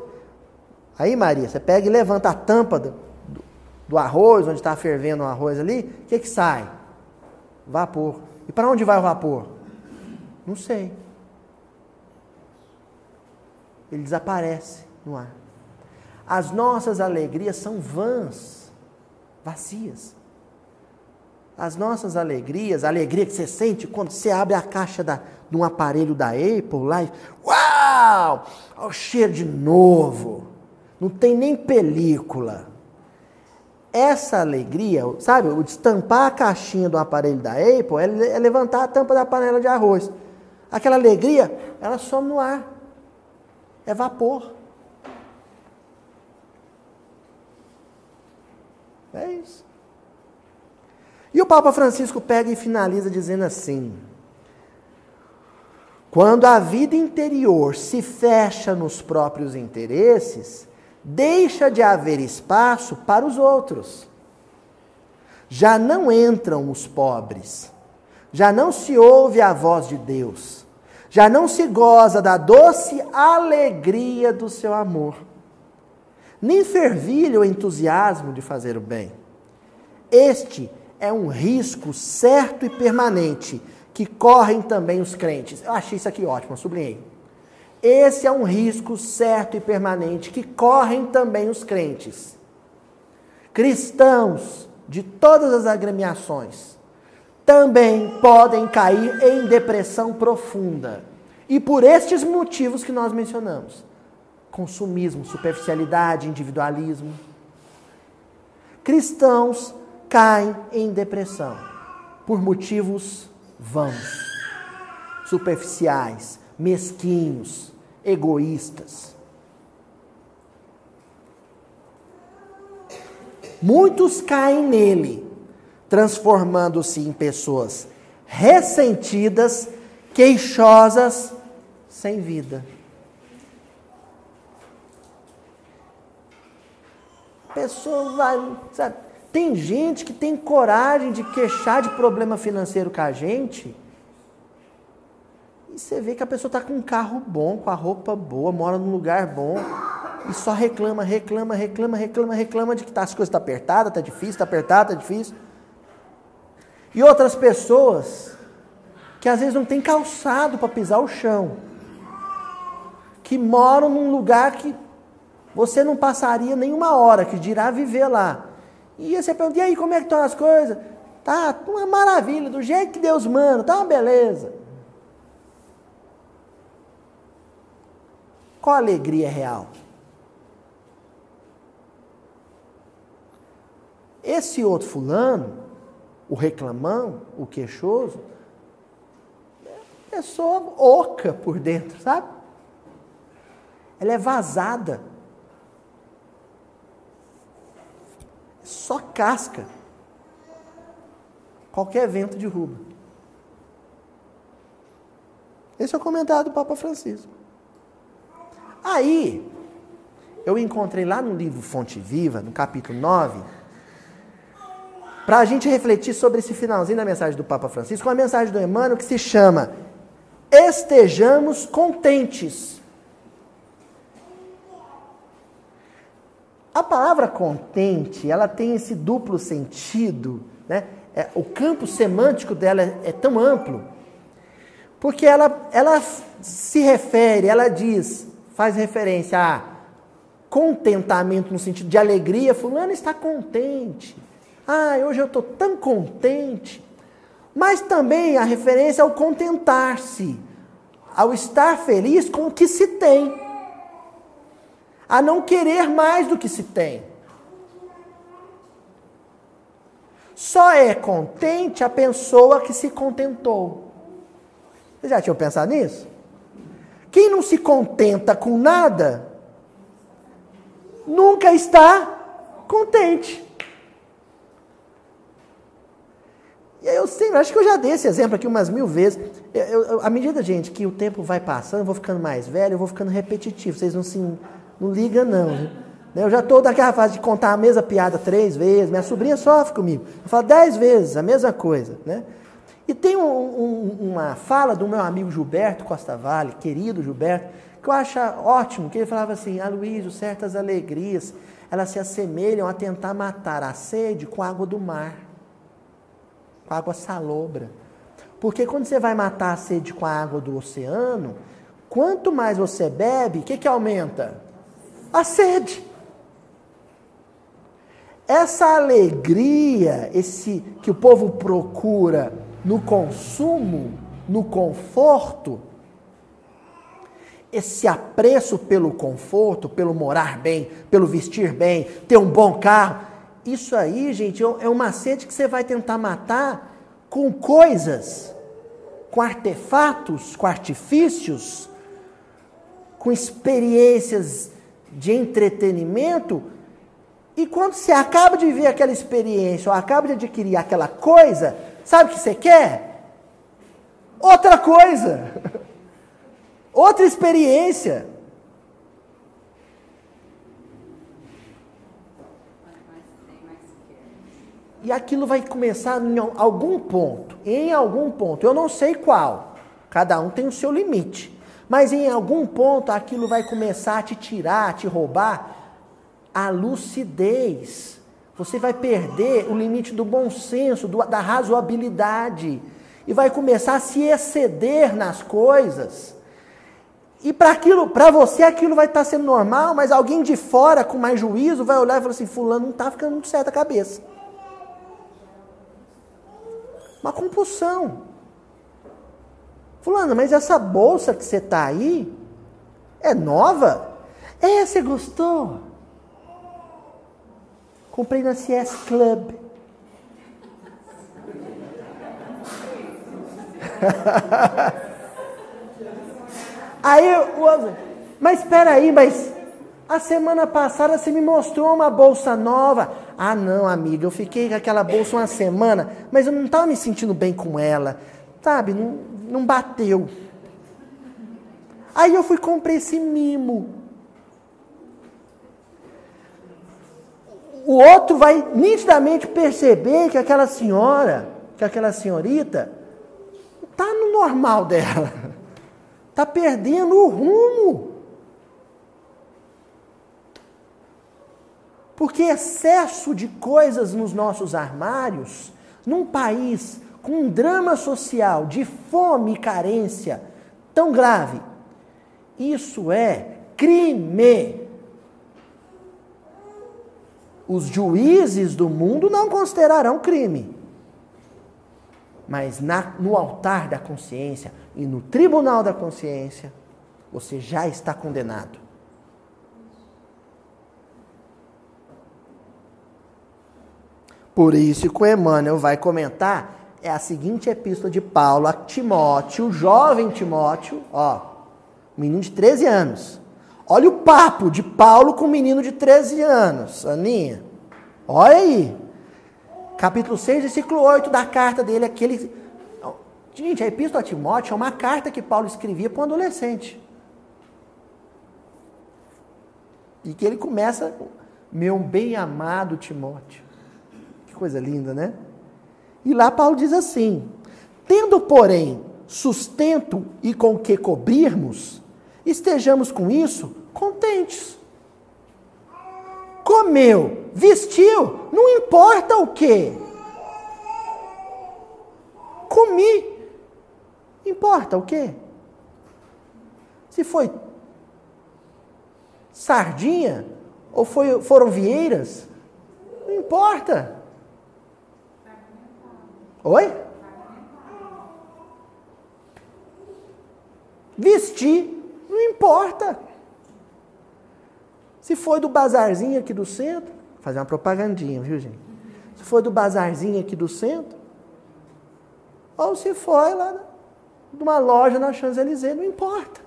Speaker 1: Aí, Maria, você pega e levanta a tampa do, do, do arroz, onde está fervendo o arroz ali. O que, que sai? Vapor. E para onde vai o vapor? Não sei ele desaparece no ar. As nossas alegrias são vãs, vazias. As nossas alegrias, a alegria que você sente quando você abre a caixa da, de um aparelho da Apple lá e. Uau! Olha o cheiro de novo. Não tem nem película. Essa alegria, sabe, o destampar a caixinha do aparelho da Apple é, é levantar a tampa da panela de arroz. Aquela alegria, ela some no ar. É vapor. É isso. E o Papa Francisco pega e finaliza dizendo assim: quando a vida interior se fecha nos próprios interesses, deixa de haver espaço para os outros. Já não entram os pobres, já não se ouve a voz de Deus já não se goza da doce alegria do seu amor, nem fervilha o entusiasmo de fazer o bem. Este é um risco certo e permanente que correm também os crentes. Eu achei isso aqui ótimo, sublinhei. Esse é um risco certo e permanente que correm também os crentes. Cristãos de todas as agremiações também podem cair em depressão profunda. E por estes motivos que nós mencionamos: consumismo, superficialidade, individualismo. Cristãos caem em depressão por motivos vãos, superficiais, mesquinhos, egoístas. Muitos caem nele, transformando-se em pessoas ressentidas, queixosas, sem vida. Pessoa vai, sabe? Tem gente que tem coragem de queixar de problema financeiro com a gente. E você vê que a pessoa está com um carro bom, com a roupa boa, mora num lugar bom. E só reclama, reclama, reclama, reclama, reclama de que tá, as coisas estão tá apertadas, está difícil, está apertado, está difícil. E outras pessoas que às vezes não tem calçado para pisar o chão. Que moram num lugar que você não passaria nenhuma hora, que dirá viver lá. E você pergunta, e aí, como é que estão as coisas? Tá uma maravilha, do jeito que Deus manda, tá uma beleza. Qual a alegria real? Esse outro fulano, o reclamão, o queixoso, é pessoa oca por dentro, sabe? Ela é vazada. Só casca. Qualquer vento derruba. Esse é o comentário do Papa Francisco. Aí, eu encontrei lá no livro Fonte Viva, no capítulo 9, para a gente refletir sobre esse finalzinho da mensagem do Papa Francisco, uma mensagem do Emmanuel que se chama Estejamos contentes. A palavra contente, ela tem esse duplo sentido, né? É, o campo semântico dela é, é tão amplo, porque ela, ela se refere, ela diz, faz referência a contentamento no sentido de alegria, fulano está contente. Ah, hoje eu estou tão contente. Mas também a referência ao contentar-se, ao estar feliz com o que se tem a não querer mais do que se tem. Só é contente a pessoa que se contentou. Vocês já tinham pensado nisso? Quem não se contenta com nada, nunca está contente. E eu sempre, acho que eu já dei esse exemplo aqui umas mil vezes. Eu, eu, à medida, gente, que o tempo vai passando, eu vou ficando mais velho, eu vou ficando repetitivo. Vocês não se não liga, não. Eu já estou daquela fase de contar a mesma piada três vezes. Minha sobrinha sofre comigo. Eu falo dez vezes a mesma coisa. Né? E tem um, um, uma fala do meu amigo Gilberto Costa Vale, querido Gilberto, que eu acho ótimo, que ele falava assim, Aloysio, certas alegrias, elas se assemelham a tentar matar a sede com água do mar, com água salobra. Porque quando você vai matar a sede com a água do oceano, quanto mais você bebe, o que, que aumenta? A sede. Essa alegria, esse que o povo procura no consumo, no conforto, esse apreço pelo conforto, pelo morar bem, pelo vestir bem, ter um bom carro, isso aí, gente, é uma sede que você vai tentar matar com coisas, com artefatos, com artifícios, com experiências de entretenimento, e quando você acaba de viver aquela experiência, ou acaba de adquirir aquela coisa, sabe o que você quer? Outra coisa. Outra experiência. E aquilo vai começar em algum ponto. Em algum ponto. Eu não sei qual. Cada um tem o seu limite. Mas em algum ponto aquilo vai começar a te tirar, a te roubar a lucidez. Você vai perder o limite do bom senso, do, da razoabilidade. E vai começar a se exceder nas coisas. E para aquilo, para você aquilo vai estar sendo normal, mas alguém de fora com mais juízo vai olhar e falar assim: fulano não está ficando muito certo a cabeça. Uma compulsão. Fulano, mas essa bolsa que você tá aí é nova? É, você gostou? Comprei na CS Club. aí o mas espera aí, mas a semana passada você me mostrou uma bolsa nova. Ah, não, amiga, eu fiquei com aquela bolsa uma semana, mas eu não estava me sentindo bem com ela. Sabe, não, não bateu. Aí eu fui comprar esse mimo. O outro vai nitidamente perceber que aquela senhora, que aquela senhorita, está no normal dela. Está perdendo o rumo. Porque excesso de coisas nos nossos armários, num país com um drama social de fome e carência tão grave, isso é crime. Os juízes do mundo não considerarão crime. Mas na, no altar da consciência e no tribunal da consciência, você já está condenado. Por isso que o Emmanuel vai comentar é a seguinte epístola de Paulo a Timóteo, jovem Timóteo, ó, menino de 13 anos. Olha o papo de Paulo com o menino de 13 anos, Aninha. Olha aí. Capítulo 6, versículo 8 da carta dele, aquele. Gente, a epístola a Timóteo é uma carta que Paulo escrevia para um adolescente. E que ele começa, meu bem amado Timóteo. Que coisa linda, né? E lá Paulo diz assim: Tendo, porém, sustento e com que cobrirmos, estejamos com isso contentes. Comeu, vestiu, não importa o que. Comi, importa o que? Se foi sardinha ou foi, foram vieiras, não importa. Oi? Vestir, não importa. Se foi do bazarzinho aqui do centro, fazer uma propagandinha, viu gente? Se foi do bazarzinho aqui do centro, ou se foi lá de uma loja na Champs-Élysées, não importa.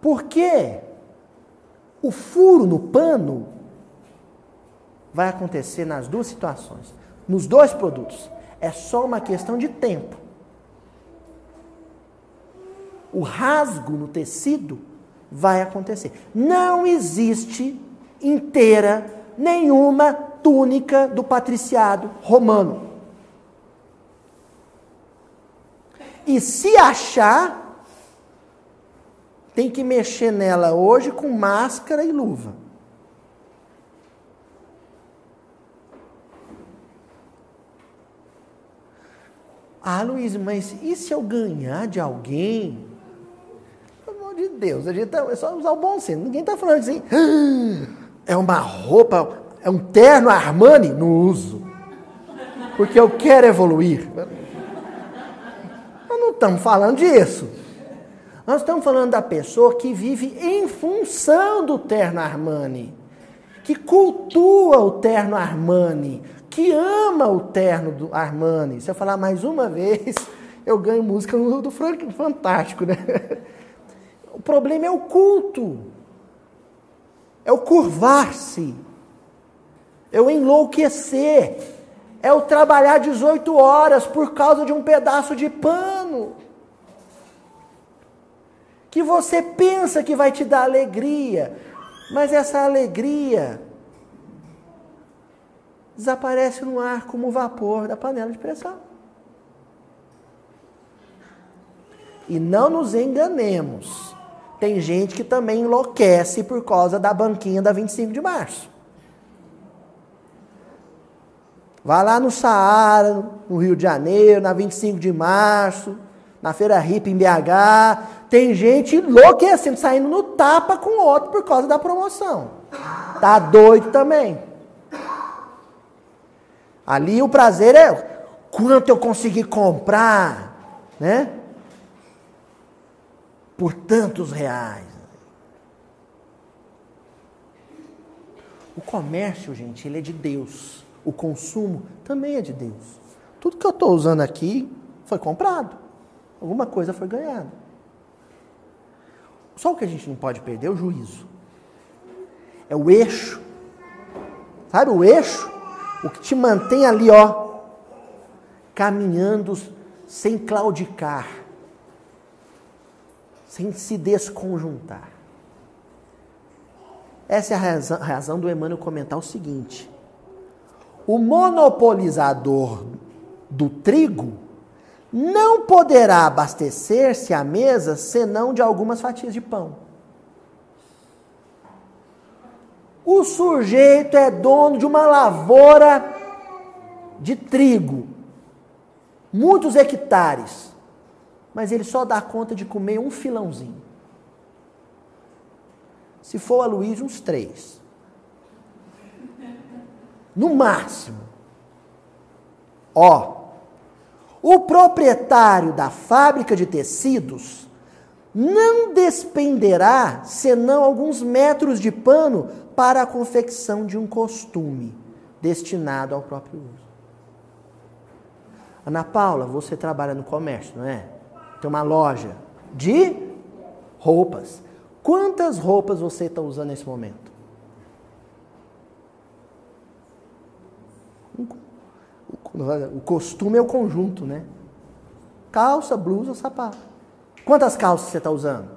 Speaker 1: Porque o furo no pano vai acontecer nas duas situações, nos dois produtos. É só uma questão de tempo. O rasgo no tecido vai acontecer. Não existe inteira nenhuma túnica do patriciado romano. E se achar, tem que mexer nela hoje com máscara e luva. Ah, Luiz, mas e se eu ganhar de alguém? Pelo amor de Deus, a gente tá, é só usar o bom senso. Ninguém está falando assim, ah, é uma roupa, é um terno Armani? Não uso. Porque eu quero evoluir. Nós não estamos falando disso. Nós estamos falando da pessoa que vive em função do terno Armani, que cultua o terno Armani, que ama o terno do Armani. Se eu falar mais uma vez, eu ganho música do Frank Fantástico, né? O problema é o culto. É o curvar-se. É o enlouquecer. É o trabalhar 18 horas por causa de um pedaço de pano. Que você pensa que vai te dar alegria, mas essa alegria desaparece no ar como o vapor da panela de pressão. E não nos enganemos. Tem gente que também enlouquece por causa da banquinha da 25 de março. Vai lá no Saara, no Rio de Janeiro, na 25 de março, na Feira Hip em BH. Tem gente enlouquecendo, saindo no tapa com o outro por causa da promoção. Tá doido também. Ali o prazer é quanto eu consegui comprar, né? Por tantos reais. O comércio, gente, ele é de Deus. O consumo também é de Deus. Tudo que eu estou usando aqui foi comprado. Alguma coisa foi ganhada. Só o que a gente não pode perder é o juízo. É o eixo. Sabe o eixo? O que te mantém ali, ó, caminhando sem claudicar, sem se desconjuntar. Essa é a razão, a razão do Emmanuel comentar o seguinte: o monopolizador do trigo não poderá abastecer-se à mesa senão de algumas fatias de pão. O sujeito é dono de uma lavoura de trigo, muitos hectares, mas ele só dá conta de comer um filãozinho. Se for a Luiz, uns três. No máximo. Ó, o proprietário da fábrica de tecidos não despenderá senão alguns metros de pano para a confecção de um costume destinado ao próprio uso. Ana Paula, você trabalha no comércio, não é? Tem uma loja de roupas. Quantas roupas você está usando nesse momento? O costume é o conjunto, né? Calça, blusa, sapato. Quantas calças você está usando?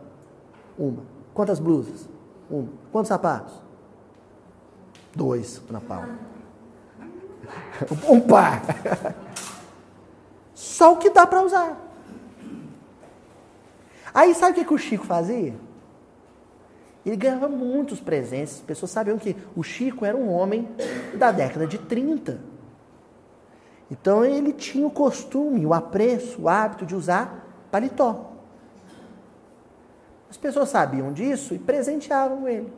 Speaker 1: Uma. Quantas blusas? Uma. Quantos sapatos? Dois, na palma. Um par. Só o que dá para usar. Aí sabe o que, que o Chico fazia? Ele ganhava muitos presentes. As pessoas sabiam que o Chico era um homem da década de 30. Então ele tinha o costume, o apreço, o hábito de usar paletó. As pessoas sabiam disso e presenteavam ele.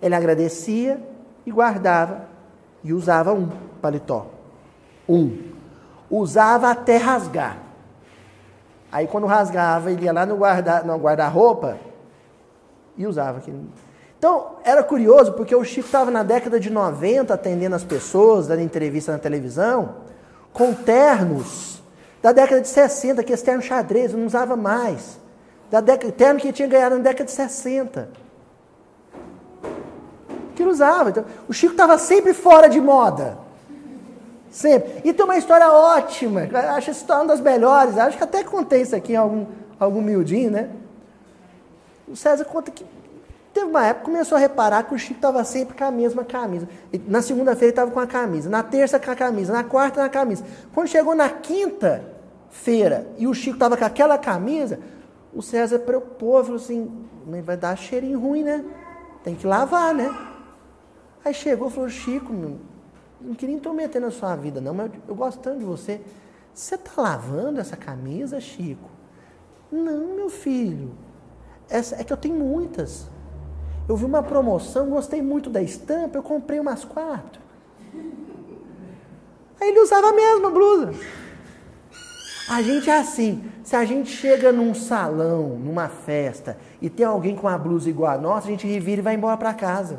Speaker 1: Ele agradecia e guardava e usava um paletó. Um. Usava até rasgar. Aí quando rasgava, ele ia lá no guarda-roupa guarda e usava aquele então, era curioso porque o Chico estava na década de 90 atendendo as pessoas, dando entrevista na televisão, com ternos da década de 60, que esse terno xadrez, não usava mais. Da década, terno que tinha ganhado na década de 60. Que ele usava. Então, o Chico estava sempre fora de moda. Sempre. E tem uma história ótima. Acho essa história uma das melhores. Acho que até contei isso aqui em algum, algum miudinho, né? O César conta que Teve uma época que começou a reparar que o Chico estava sempre com a mesma camisa. Na segunda-feira ele estava com a camisa, na terça com a camisa, na quarta com a camisa. Quando chegou na quinta-feira e o Chico estava com aquela camisa, o César preocupou, falou assim, vai dar cheirinho ruim, né? Tem que lavar, né? Aí chegou e falou, Chico, meu, não queria intrometer na sua vida, não, mas eu gosto tanto de você. Você está lavando essa camisa, Chico? Não, meu filho. Essa, é que eu tenho muitas. Eu vi uma promoção, gostei muito da estampa, eu comprei umas quatro. Aí ele usava a mesma blusa. A gente é assim, se a gente chega num salão, numa festa, e tem alguém com uma blusa igual a nossa, a gente revira e vai embora para casa.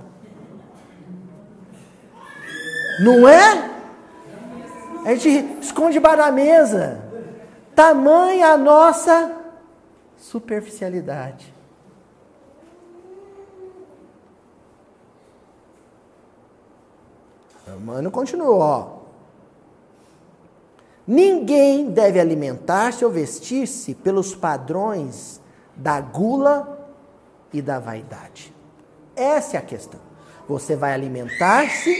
Speaker 1: Não é? A gente esconde debaixo da mesa. Tamanha a nossa superficialidade. Mano, continuou, ó. Ninguém deve alimentar-se ou vestir-se pelos padrões da gula e da vaidade. Essa é a questão. Você vai alimentar-se,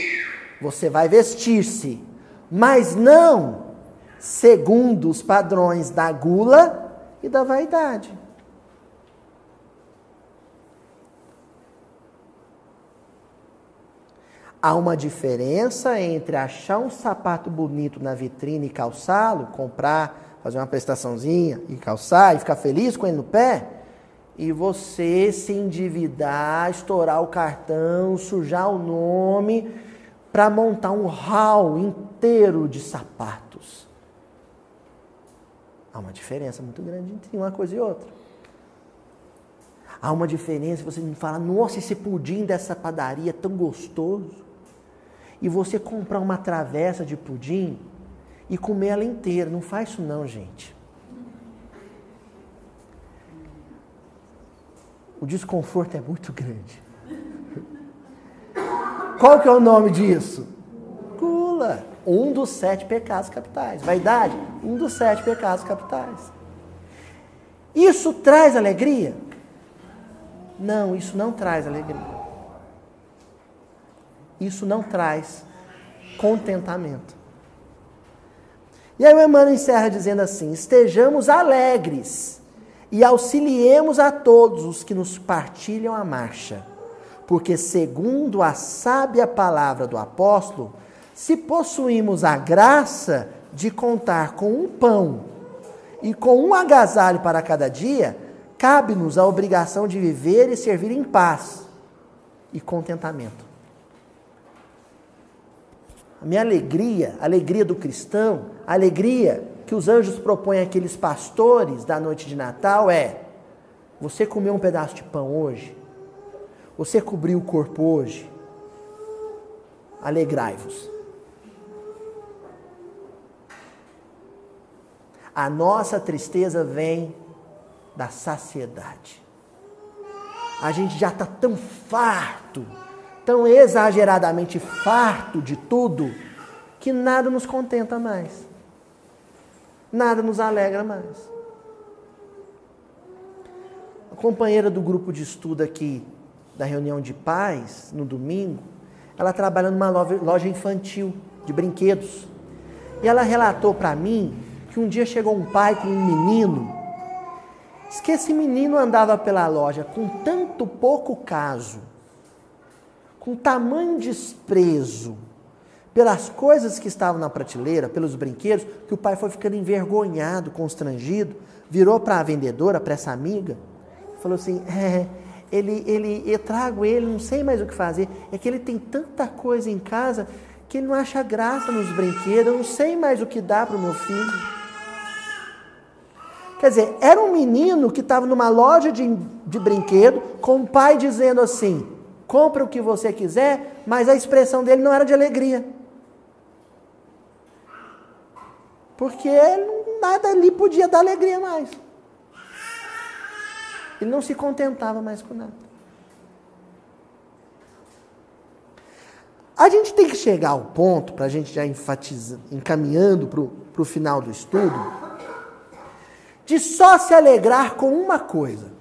Speaker 1: você vai vestir-se, mas não segundo os padrões da gula e da vaidade. Há uma diferença entre achar um sapato bonito na vitrine e calçá-lo, comprar, fazer uma prestaçãozinha e calçar e ficar feliz com ele no pé, e você se endividar, estourar o cartão, sujar o nome para montar um hall inteiro de sapatos. Há uma diferença muito grande entre uma coisa e outra. Há uma diferença, você me fala, nossa, esse pudim dessa padaria é tão gostoso e você comprar uma travessa de pudim e comer ela inteira. Não faz isso não, gente. O desconforto é muito grande. Qual que é o nome disso? Gula. Um dos sete pecados capitais. Vaidade, um dos sete pecados capitais. Isso traz alegria? Não, isso não traz alegria. Isso não traz contentamento. E aí o Emmanuel encerra dizendo assim: estejamos alegres e auxiliemos a todos os que nos partilham a marcha, porque, segundo a sábia palavra do apóstolo, se possuímos a graça de contar com um pão e com um agasalho para cada dia, cabe-nos a obrigação de viver e servir em paz e contentamento. A minha alegria, a alegria do cristão, a alegria que os anjos propõem àqueles pastores da noite de Natal é: você comeu um pedaço de pão hoje? Você cobriu o corpo hoje? Alegrai-vos. A nossa tristeza vem da saciedade. A gente já está tão farto, tão exageradamente farto de tudo, que nada nos contenta mais nada nos alegra mais. A companheira do grupo de estudo aqui da reunião de pais, no domingo, ela trabalha numa loja infantil de brinquedos. E ela relatou para mim que um dia chegou um pai com um menino. Diz que esse menino andava pela loja com tanto pouco caso, com tamanho desprezo, pelas coisas que estavam na prateleira, pelos brinquedos, que o pai foi ficando envergonhado, constrangido, virou para a vendedora, para essa amiga, falou assim: é, ele, ele, eu trago ele, não sei mais o que fazer, é que ele tem tanta coisa em casa que ele não acha graça nos brinquedos, eu não sei mais o que dá para o meu filho. Quer dizer, era um menino que estava numa loja de, de brinquedo, com o pai dizendo assim: compra o que você quiser, mas a expressão dele não era de alegria. Porque nada ali podia dar alegria mais. Ele não se contentava mais com nada. A gente tem que chegar ao ponto, para a gente já enfatizar, encaminhando para o final do estudo, de só se alegrar com uma coisa.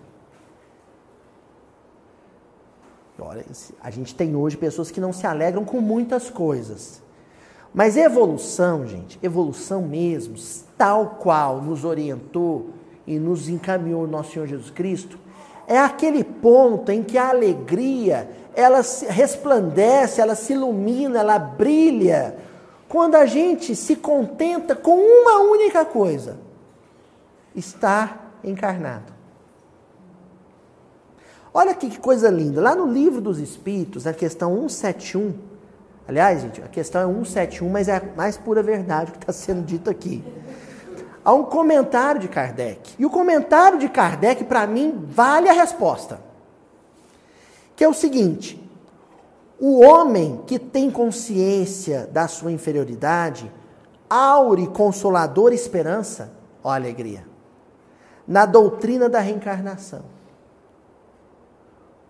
Speaker 1: Olha, a gente tem hoje pessoas que não se alegram com muitas coisas. Mas evolução, gente, evolução mesmo, tal qual nos orientou e nos encaminhou o nosso Senhor Jesus Cristo, é aquele ponto em que a alegria, ela resplandece, ela se ilumina, ela brilha, quando a gente se contenta com uma única coisa: estar encarnado. Olha aqui que coisa linda. Lá no livro dos Espíritos, na questão 171, Aliás, gente, a questão é 171, mas é a mais pura verdade que está sendo dito aqui. Há um comentário de Kardec. E o comentário de Kardec, para mim, vale a resposta. Que é o seguinte: o homem que tem consciência da sua inferioridade, aure consoladora esperança, ó alegria, na doutrina da reencarnação.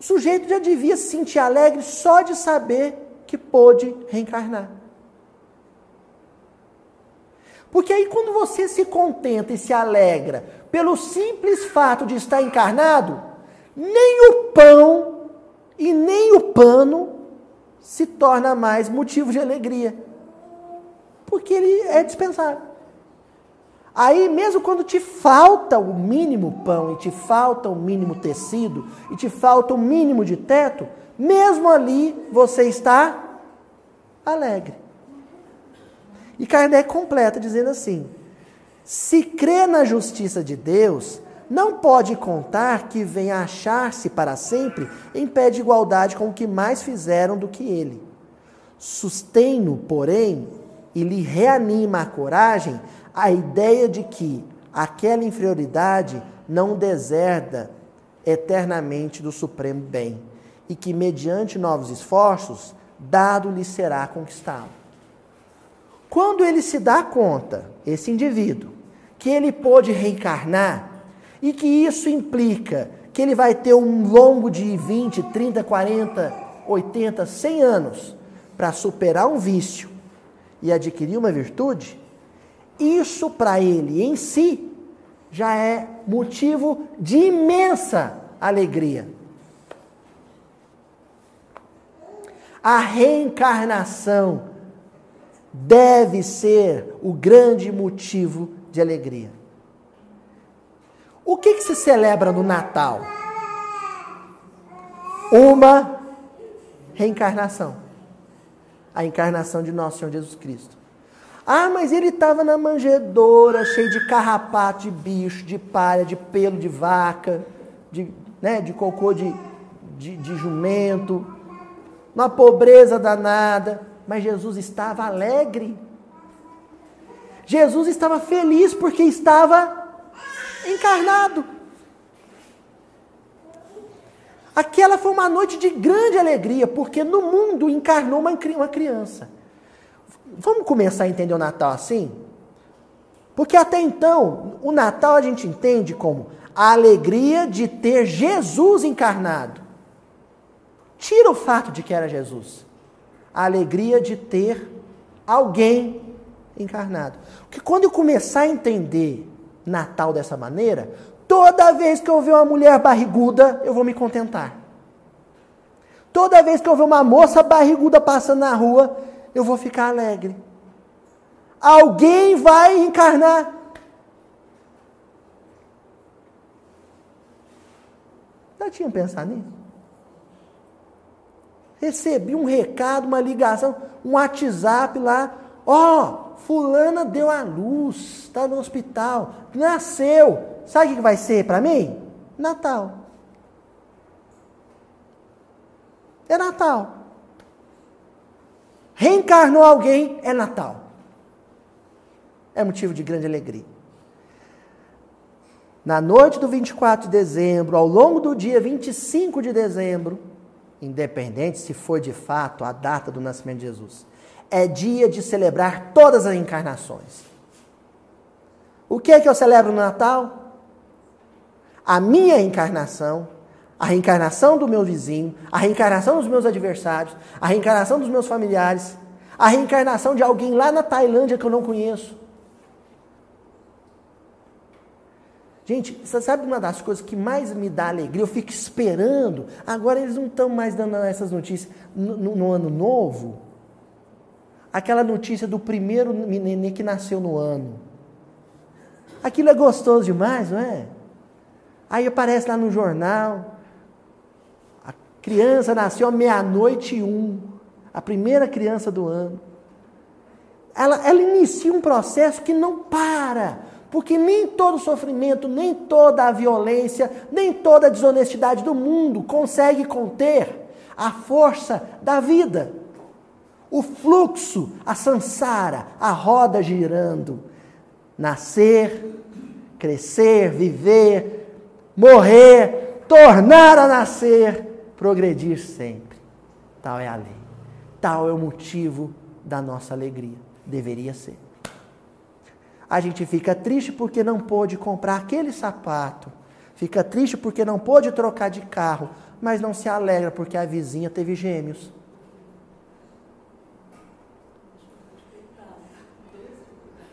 Speaker 1: O sujeito já devia se sentir alegre só de saber que pôde reencarnar. Porque aí, quando você se contenta e se alegra pelo simples fato de estar encarnado, nem o pão e nem o pano se torna mais motivo de alegria. Porque ele é dispensável. Aí, mesmo quando te falta o mínimo pão, e te falta o mínimo tecido, e te falta o mínimo de teto, mesmo ali você está alegre. E Kardec completa dizendo assim: se crê na justiça de Deus, não pode contar que venha achar-se para sempre em pé de igualdade com o que mais fizeram do que ele. Sustém-no, porém, e lhe reanima a coragem a ideia de que aquela inferioridade não deserda eternamente do supremo bem e que, mediante novos esforços, dado lhe será conquistado. Quando ele se dá conta, esse indivíduo, que ele pôde reencarnar e que isso implica que ele vai ter um longo de 20, 30, 40, 80, 100 anos para superar um vício e adquirir uma virtude, isso para ele em si já é motivo de imensa alegria. A reencarnação deve ser o grande motivo de alegria. O que, que se celebra no Natal? Uma reencarnação. A encarnação de nosso Senhor Jesus Cristo. Ah, mas ele estava na manjedoura, cheio de carrapato, de bicho, de palha, de pelo de vaca, de, né, de cocô de, de, de jumento numa pobreza danada, mas Jesus estava alegre. Jesus estava feliz porque estava encarnado. Aquela foi uma noite de grande alegria, porque no mundo encarnou uma criança. Vamos começar a entender o Natal assim? Porque até então, o Natal a gente entende como a alegria de ter Jesus encarnado. Tira o fato de que era Jesus. A alegria de ter alguém encarnado. Porque quando eu começar a entender Natal dessa maneira, toda vez que eu ver uma mulher barriguda, eu vou me contentar. Toda vez que eu ver uma moça barriguda passando na rua, eu vou ficar alegre. Alguém vai encarnar. Já tinham pensado nisso? Recebi um recado, uma ligação, um WhatsApp lá. Ó, oh, fulana deu a luz, está no hospital, nasceu. Sabe o que vai ser para mim? Natal. É Natal. Reencarnou alguém, é Natal. É motivo de grande alegria. Na noite do 24 de dezembro, ao longo do dia 25 de dezembro, independente se foi de fato a data do nascimento de Jesus. É dia de celebrar todas as encarnações. O que é que eu celebro no Natal? A minha encarnação, a reencarnação do meu vizinho, a reencarnação dos meus adversários, a reencarnação dos meus familiares, a reencarnação de alguém lá na Tailândia que eu não conheço. Gente, você sabe uma das coisas que mais me dá alegria? Eu fico esperando. Agora eles não estão mais dando essas notícias no, no, no, ano novo. Aquela notícia do primeiro neném que nasceu no ano. Aquilo é gostoso demais, não é? Aí aparece lá no jornal. Criança nasceu meia-noite e um. A primeira criança do ano. Ela, ela inicia um processo que não para porque nem todo sofrimento, nem toda a violência, nem toda a desonestidade do mundo consegue conter a força da vida. O fluxo, a sansara, a roda girando. Nascer, crescer, viver, morrer, tornar a nascer, progredir sempre. Tal é a lei. Tal é o motivo da nossa alegria. Deveria ser. A gente fica triste porque não pôde comprar aquele sapato. Fica triste porque não pôde trocar de carro, mas não se alegra porque a vizinha teve gêmeos.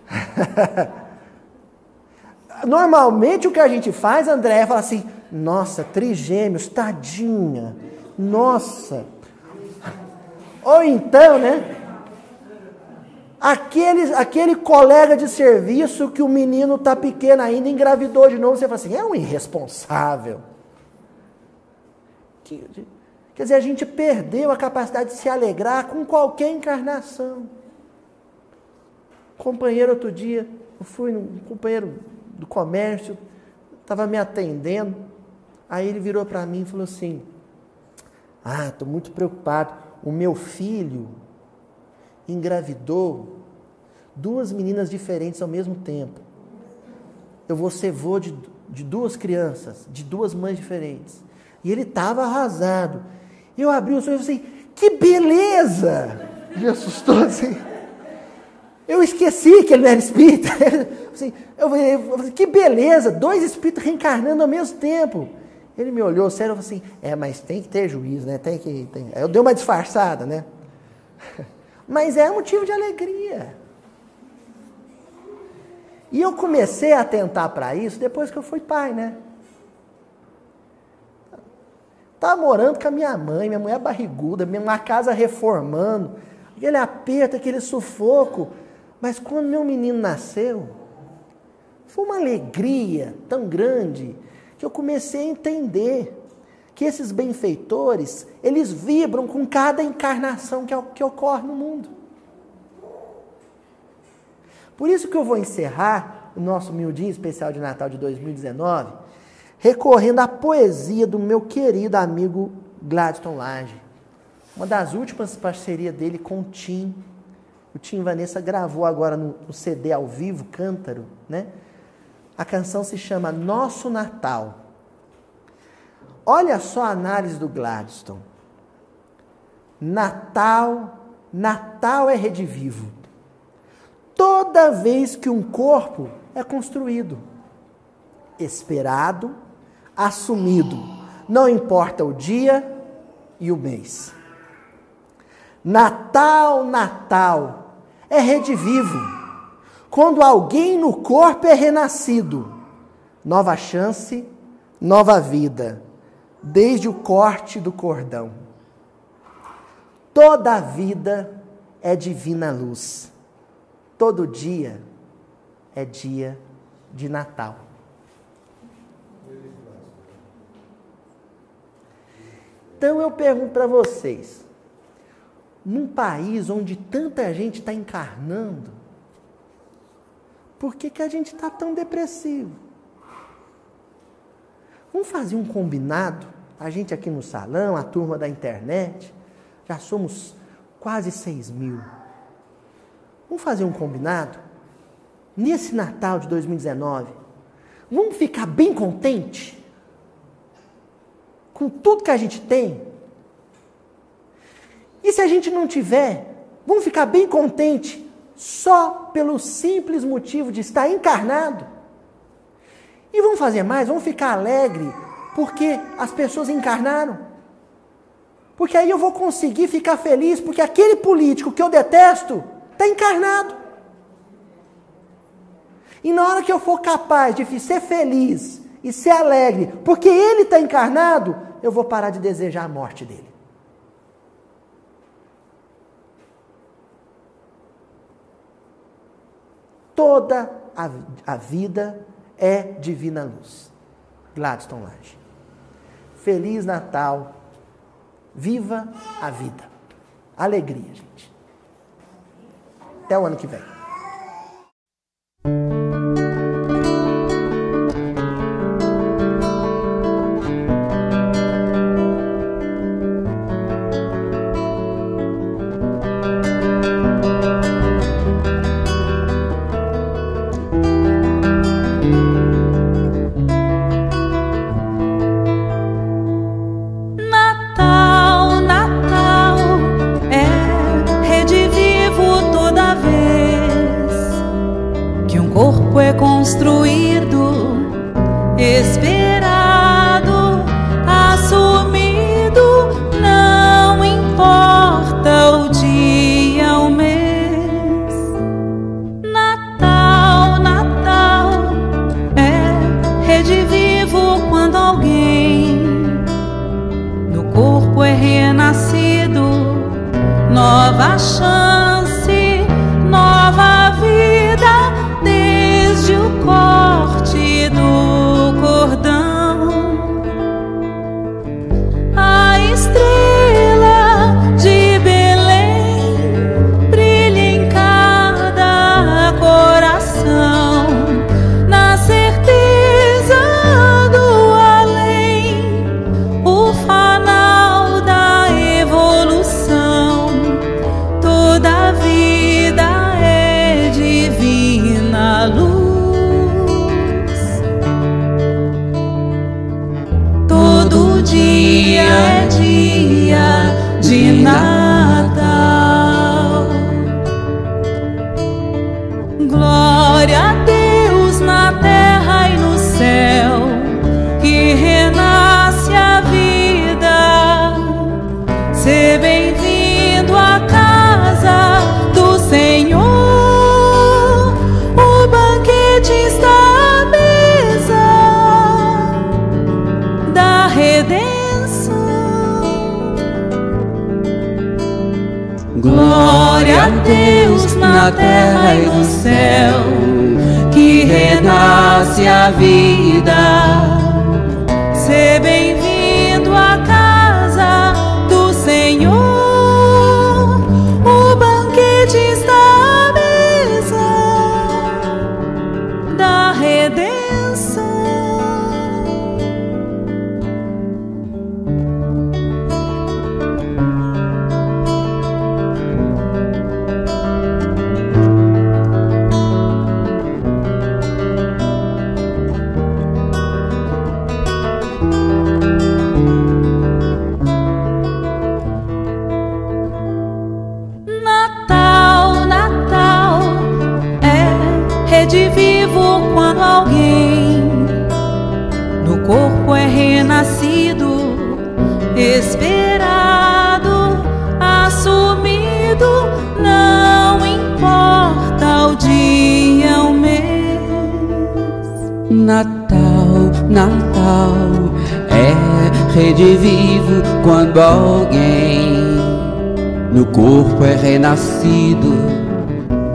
Speaker 1: Normalmente o que a gente faz, André, é falar assim: nossa, trigêmeos, tadinha, nossa. Ou então, né? Aquele, aquele colega de serviço que o menino está pequeno ainda, engravidou de novo, você fala assim, é um irresponsável. Quer dizer, a gente perdeu a capacidade de se alegrar com qualquer encarnação. Um companheiro, outro dia, eu fui um companheiro do comércio, estava me atendendo, aí ele virou para mim e falou assim, ah, estou muito preocupado, o meu filho engravidou duas meninas diferentes ao mesmo tempo. Eu vou ser vô de, de duas crianças, de duas mães diferentes. E ele estava arrasado. Eu abri os olhos e falei assim, que beleza! Me assustou assim. Eu esqueci que ele não era espírita. Assim, eu falei, que beleza, dois espíritos reencarnando ao mesmo tempo. Ele me olhou sério e falou assim: É, mas tem que ter juízo, né? Tem que. Tem... Eu dei uma disfarçada, né? Mas é motivo de alegria. E eu comecei a atentar para isso depois que eu fui pai, né? Estava morando com a minha mãe, minha mulher barriguda, minha casa reformando, aquele aperto, aquele sufoco. Mas quando meu menino nasceu, foi uma alegria tão grande que eu comecei a entender que esses benfeitores, eles vibram com cada encarnação que, que ocorre no mundo. Por isso que eu vou encerrar o nosso mil dia especial de Natal de 2019 recorrendo à poesia do meu querido amigo Gladstone Lage. Uma das últimas parcerias dele com o Tim. O Tim Vanessa gravou agora no, no CD ao vivo, Cântaro, né? A canção se chama Nosso Natal. Olha só a análise do Gladstone. Natal, Natal é redivivo. Toda vez que um corpo é construído, esperado, assumido, não importa o dia e o mês. Natal, Natal é redivivo. Quando alguém no corpo é renascido, nova chance, nova vida, desde o corte do cordão. Toda a vida é divina luz. Todo dia é dia de Natal. Então eu pergunto para vocês: num país onde tanta gente está encarnando, por que, que a gente está tão depressivo? Vamos fazer um combinado? A gente aqui no salão, a turma da internet, já somos quase 6 mil. Vamos fazer um combinado? Nesse Natal de 2019, vamos ficar bem contente? com tudo que a gente tem? E se a gente não tiver, vamos ficar bem contente só pelo simples motivo de estar encarnado? E vamos fazer mais, vamos ficar alegre porque as pessoas encarnaram? Porque aí eu vou conseguir ficar feliz porque aquele político que eu detesto está encarnado. E na hora que eu for capaz de ser feliz e ser alegre, porque ele está encarnado, eu vou parar de desejar a morte dele. Toda a, a vida é divina luz. Gladstone Lange. Feliz Natal. Viva a vida. Alegria, gente. Até o ano que vem.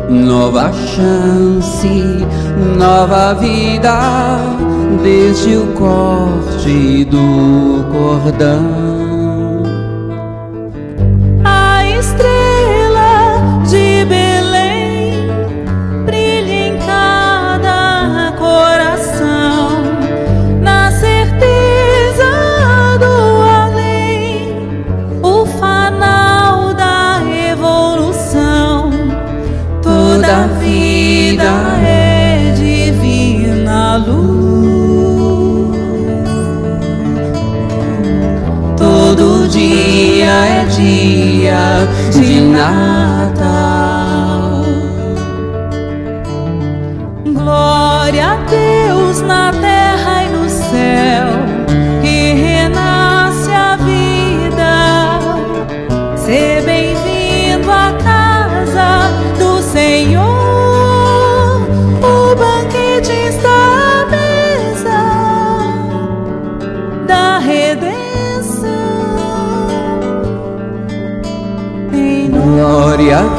Speaker 2: Nova chance, nova vida, desde o corte do cordão.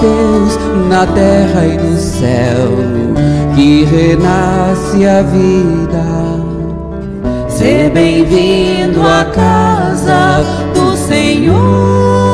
Speaker 3: Deus na terra e no céu, que renasce a vida. Ser bem-vindo à casa do Senhor.